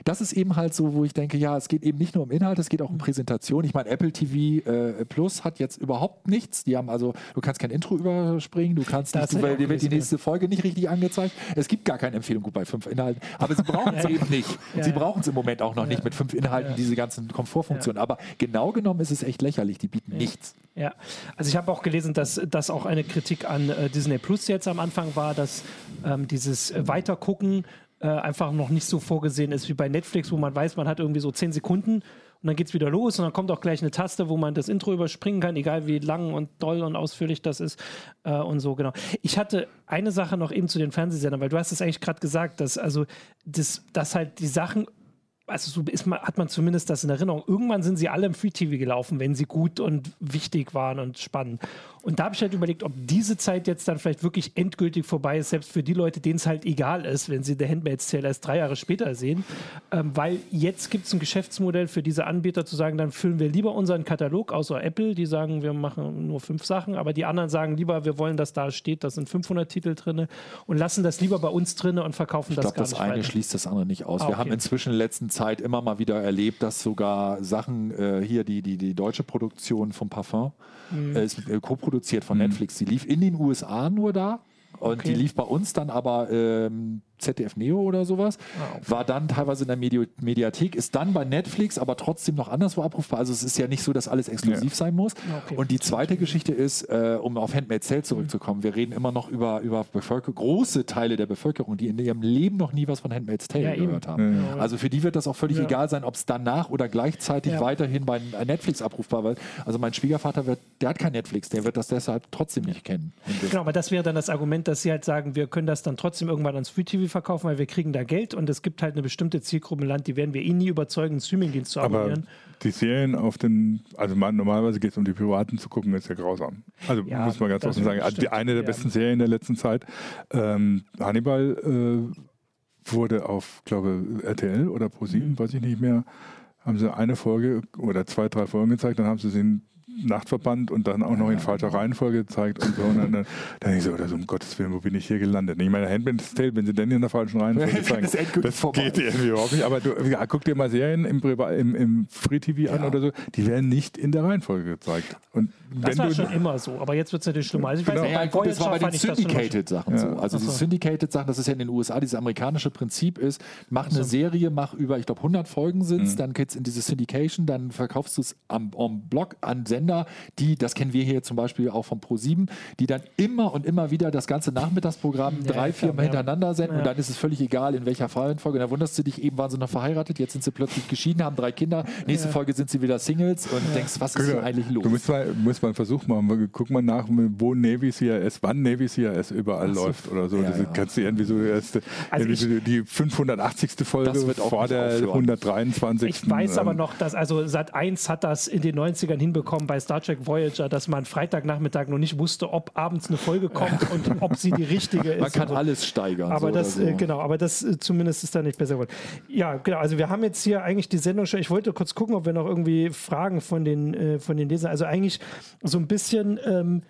das ist eben halt so, wo ich denke, ja, es geht eben nicht nur um Inhalt, es geht auch um Präsentation. Ich meine, Apple TV äh, Plus hat jetzt überhaupt nichts. Die haben also, du kannst kein Intro überspringen, du kannst nicht, du, weil dir wird die nächste Folge nicht richtig angezeigt. Es gibt gar keine Empfehlung gut bei fünf Inhalten. Aber sie brauchen es eben nicht. Sie brauchen es im Moment auch noch nicht mit fünf Inhalten, diese ganzen Komfortfunktionen. Aber genau genommen ist es echt lächerlich. Die bieten Ja. nichts. Ja, also ich habe auch gelesen, dass das auch eine Kritik an äh, Disney Plus jetzt am Anfang war, dass ähm, dieses äh, Weitergucken äh, einfach noch nicht so vorgesehen ist wie bei Netflix, wo man weiß, man hat irgendwie so zehn Sekunden und dann geht es wieder los und dann kommt auch gleich eine Taste, wo man das Intro überspringen kann, egal wie lang und doll und ausführlich das ist äh, und so, genau. Ich hatte eine Sache noch eben zu den Fernsehsendern, weil du hast es eigentlich gerade gesagt, dass also das, dass halt die Sachen also so ist man, hat man zumindest das in Erinnerung. Irgendwann sind sie alle im Free TV gelaufen, wenn sie gut und wichtig waren und spannend. Und da habe ich halt überlegt, ob diese Zeit jetzt dann vielleicht wirklich endgültig vorbei ist, selbst für die Leute, denen es halt egal ist, wenn sie The Handmaid's Tale erst drei Jahre später sehen. Ähm, weil jetzt gibt es ein Geschäftsmodell für diese Anbieter zu sagen, dann füllen wir lieber unseren Katalog, außer Apple, die sagen, wir machen nur fünf Sachen, aber die anderen sagen lieber, wir wollen, dass da steht, da sind 500 Titel drin und lassen das lieber bei uns drin und verkaufen Ich das glaube, gar das nicht eine weiter. schließt das andere nicht aus. Ah, Wir okay. haben inzwischen in der letzten Zeit immer mal wieder erlebt, dass sogar Sachen, äh, hier die, die, die deutsche Produktion vom Parfum, Mhm. äh, ist äh, co-produziert von Netflix. Die lief in den USA nur da. Und Okay. die lief bei uns dann aber ähm, ZDF Neo oder sowas. Ah, okay. War dann teilweise in der Medi Mediathek, ist dann bei Netflix, aber trotzdem noch anderswo abrufbar. Also es ist ja nicht so, dass alles exklusiv Ja. sein muss. Okay. Und die zweite Geschichte ist, äh, um auf Handmaid's Tale zurückzukommen, wir reden immer noch über, über Bevölker große Teile der Bevölkerung, die in ihrem Leben noch nie was von Handmaid's Tale Ja, eben. gehört haben. Ja. Also für die wird das auch völlig egal sein, ob es danach oder gleichzeitig weiterhin bei Netflix abrufbar wird. Also mein Schwiegervater wird, der hat kein Netflix, der wird das deshalb trotzdem nicht kennen. Genau, aber das wäre dann das Argument, dass sie halt sagen, wir können das dann trotzdem irgendwann ans Free TV verkaufen, weil wir kriegen da Geld und es gibt halt eine bestimmte Zielgruppe im Land, die werden wir eh nie überzeugen, einen Streamingdienst zu Aber abonnieren. die Serien auf den, also man, normalerweise geht es um die Privaten zu gucken, ist ja grausam. Also Ja, muss man ganz offen sagen. Also die eine der ja. besten Serien der letzten Zeit. Ähm, Hannibal äh, wurde auf, glaube RTL oder ProSieben, Mhm. weiß ich nicht mehr, haben sie eine Folge oder zwei, drei Folgen gezeigt, dann haben sie sie in Nachtverband und dann auch noch in falscher Reihenfolge gezeigt und so. Und dann, dann, dann denke ich so, oder so, um Gottes Willen, wo bin ich hier gelandet? Ich meine, Handmaid's Tale, wenn sie denn in der falschen Reihenfolge zeigen, das vorbei. geht irgendwie überhaupt nicht. Aber du, ja, guck dir mal Serien im, im, im Free TV an Ja. oder so, die werden nicht in der Reihenfolge gezeigt. Und Das wenn war du, schon immer so, aber jetzt wird es natürlich schlimmer. Also ich weiß Genau. noch, Ja, bei gut, das war bei den das Syndicated-Sachen Ja. so. Also so. diese Syndicated-Sachen, das ist ja in den USA dieses amerikanische Prinzip ist, mach eine so. Serie, mach über, ich glaube, 100 Folgen sind Mhm. es, dann geht's in diese Syndication, dann verkaufst du es am, am Blog an Sender, die, das kennen wir hier zum Beispiel auch vom Pro7, die dann immer und immer wieder das ganze Nachmittagsprogramm Ja, drei, vier Mal hintereinander senden Ja. und dann ist es völlig egal, in welcher Reihenfolge. Und dann wunderst du dich, eben waren sie noch verheiratet, jetzt sind sie plötzlich geschieden, haben drei Kinder, nächste Ja. Folge sind sie wieder Singles und denkst, was ist hier eigentlich los? Du musst mal, musst mal einen Versuch machen. Guck mal nach, wo Navy CRS, wann Navy CRS überall so. läuft oder so. Ja, das ja. kannst du irgendwie so erste, Also irgendwie die 580. Folge vor der aufhören. 123. Ich weiß aber ähm, noch, dass also Sat 1 hat das in den 90ern hinbekommen bei Star Trek Voyager, dass man Freitagnachmittag noch nicht wusste, ob abends eine Folge kommt und ob sie die richtige ist. Man kann so. alles steigern. Aber so das, so. äh, genau, aber das äh, zumindest ist da nicht besser geworden. Ja, genau. Also wir haben jetzt hier eigentlich die Sendung schon. Ich wollte kurz gucken, ob wir noch irgendwie Fragen von den, äh, von den Lesern. Also eigentlich so ein bisschen. Ähm,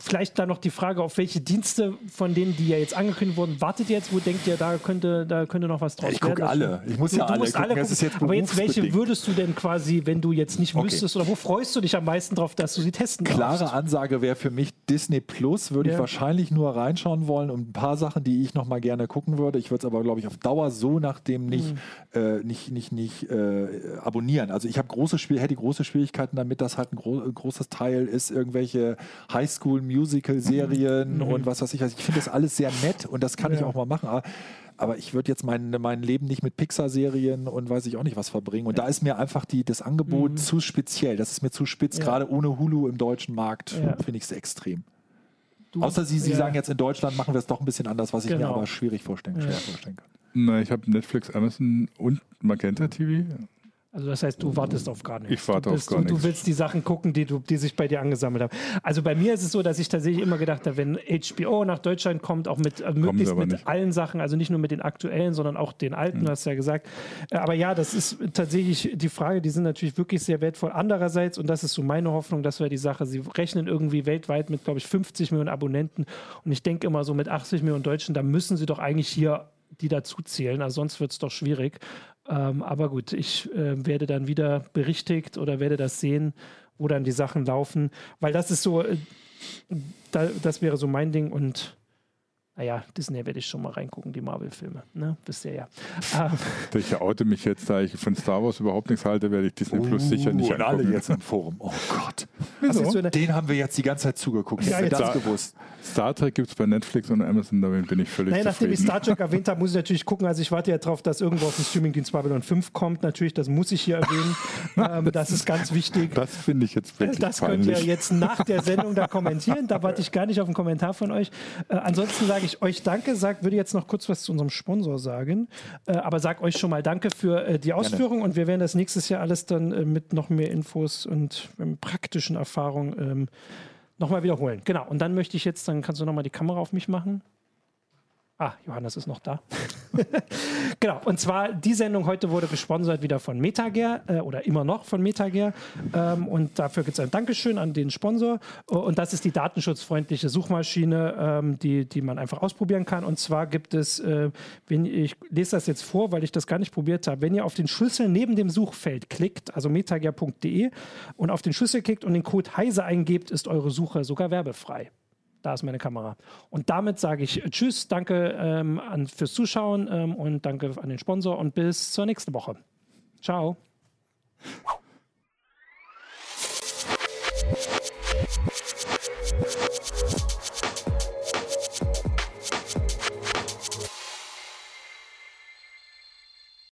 Vielleicht da noch die Frage, auf welche Dienste von denen, die ja jetzt angekündigt wurden, wartet ihr jetzt? Wo denkt ihr, da könnte, da könnte noch was draus Ich gucke werden? alle. Ich muss ja alle musst gucken. Das ist jetzt Aber jetzt, welche würdest du denn quasi, wenn du jetzt nicht Okay. müsstest, oder wo freust du dich am meisten drauf, dass du sie testen Klare darfst? Ansage wäre für mich Disney Plus, würde ich Ja. wahrscheinlich nur reinschauen wollen und ein paar Sachen, die ich noch mal gerne gucken würde. Ich würde es aber, glaube ich, auf Dauer so nach dem nicht, Mhm. äh, nicht, nicht, nicht äh, abonnieren. Also ich habe große Spiel, hätte große Schwierigkeiten damit, dass halt ein, gro ein großes Teil ist, irgendwelche Highschool-Musical-Serien und was weiß ich. Also ich finde das alles sehr nett und das kann ich Mhm. Ja. auch mal machen. Aber ich würde jetzt mein, mein Leben nicht mit Pixar-Serien und weiß ich auch nicht was verbringen. Und da ist mir einfach die, das Angebot zu speziell. Das ist mir zu spitz. Mhm. Ja. Gerade ohne Hulu im deutschen Markt Ja. finde ich es extrem. Du- Außer Sie, Sie ja. sagen jetzt in Deutschland machen wir es doch ein bisschen anders, was ich mir Genau. aber schwierig vorstellen, schwer Ja. vorstellen kann. Na, ich habe Netflix, Amazon und Magenta TV. Also das heißt, du wartest auf gar nichts. Ich warte du auf gar du, du nichts. willst die Sachen gucken, die, du, die sich bei dir angesammelt haben. Also bei mir ist es so, dass ich tatsächlich immer gedacht habe, wenn HBO nach Deutschland kommt, auch mit äh, möglichst mit nicht. allen Sachen, also nicht nur mit den aktuellen, sondern auch den alten, Hm. du hast ja gesagt. Äh, Aber ja, das ist tatsächlich die Frage, die sind natürlich wirklich sehr wertvoll. Andererseits, und das ist so meine Hoffnung, das wäre die Sache, sie rechnen irgendwie weltweit mit, glaube ich, 50 Millionen Abonnenten. Und ich denke immer so mit 80 Millionen Deutschen, da müssen sie doch eigentlich hier die dazu zählen, also sonst wird es doch schwierig. Ähm, aber gut, ich äh, werde dann wieder berichtigt oder werde das sehen, wo dann die Sachen laufen, weil das ist so, äh, da, das wäre so mein Ding und naja, Disney werde ich schon mal reingucken, die Marvel-Filme. Ne? Wisst ihr ja. Ähm, Ich oute mich jetzt, da ich von Star Wars überhaupt nichts halte, werde ich Disney Plus sicher nicht und alle angucken. jetzt im Forum. Oh Gott. was ist so eine, Den haben wir jetzt die ganze Zeit zugeguckt. Ja, das gewusst. Star Trek gibt es bei Netflix und Amazon, damit bin ich völlig Naja, nachdem ich. Star Trek erwähnt habe, muss ich natürlich gucken. Also ich warte ja darauf, dass irgendwo auf dem Streamingdienst Babylon 5 kommt. Natürlich, das muss ich hier erwähnen. ähm, das ist ganz wichtig. Das finde ich jetzt wirklich Das könnt peinlich. ihr jetzt nach der Sendung da kommentieren. Da warte ich gar nicht auf einen Kommentar von euch. Äh, ansonsten sage ich euch Danke. Sag, würde jetzt noch kurz was zu unserem Sponsor sagen. Äh, aber sag euch schon mal Danke für äh, die Ausführung. Und wir werden das nächstes Jahr alles dann äh, mit noch mehr Infos und ähm, praktischen Erfahrungen ähm, nochmal wiederholen. Genau. Und dann möchte ich jetzt, dann kannst du nochmal die Kamera auf mich machen. Ah, Johannes ist noch da. genau, und zwar die Sendung heute wurde gesponsert wieder von Metager äh, oder immer noch von Metager. Ähm, und dafür gibt es ein Dankeschön an den Sponsor. Äh, Und das ist die datenschutzfreundliche Suchmaschine, ähm, die, die man einfach ausprobieren kann. Und zwar gibt es, äh, wenn ich lese das jetzt vor, weil ich das gar nicht probiert habe, wenn ihr auf den Schlüssel neben dem Suchfeld klickt, also metager.de und auf den Schlüssel klickt und den Code Heise eingebt, ist eure Suche sogar werbefrei da ist meine Kamera. Und damit sage ich äh, Tschüss, danke ähm, an, fürs Zuschauen ähm, und danke an den Sponsor und bis zur nächsten Woche. Ciao.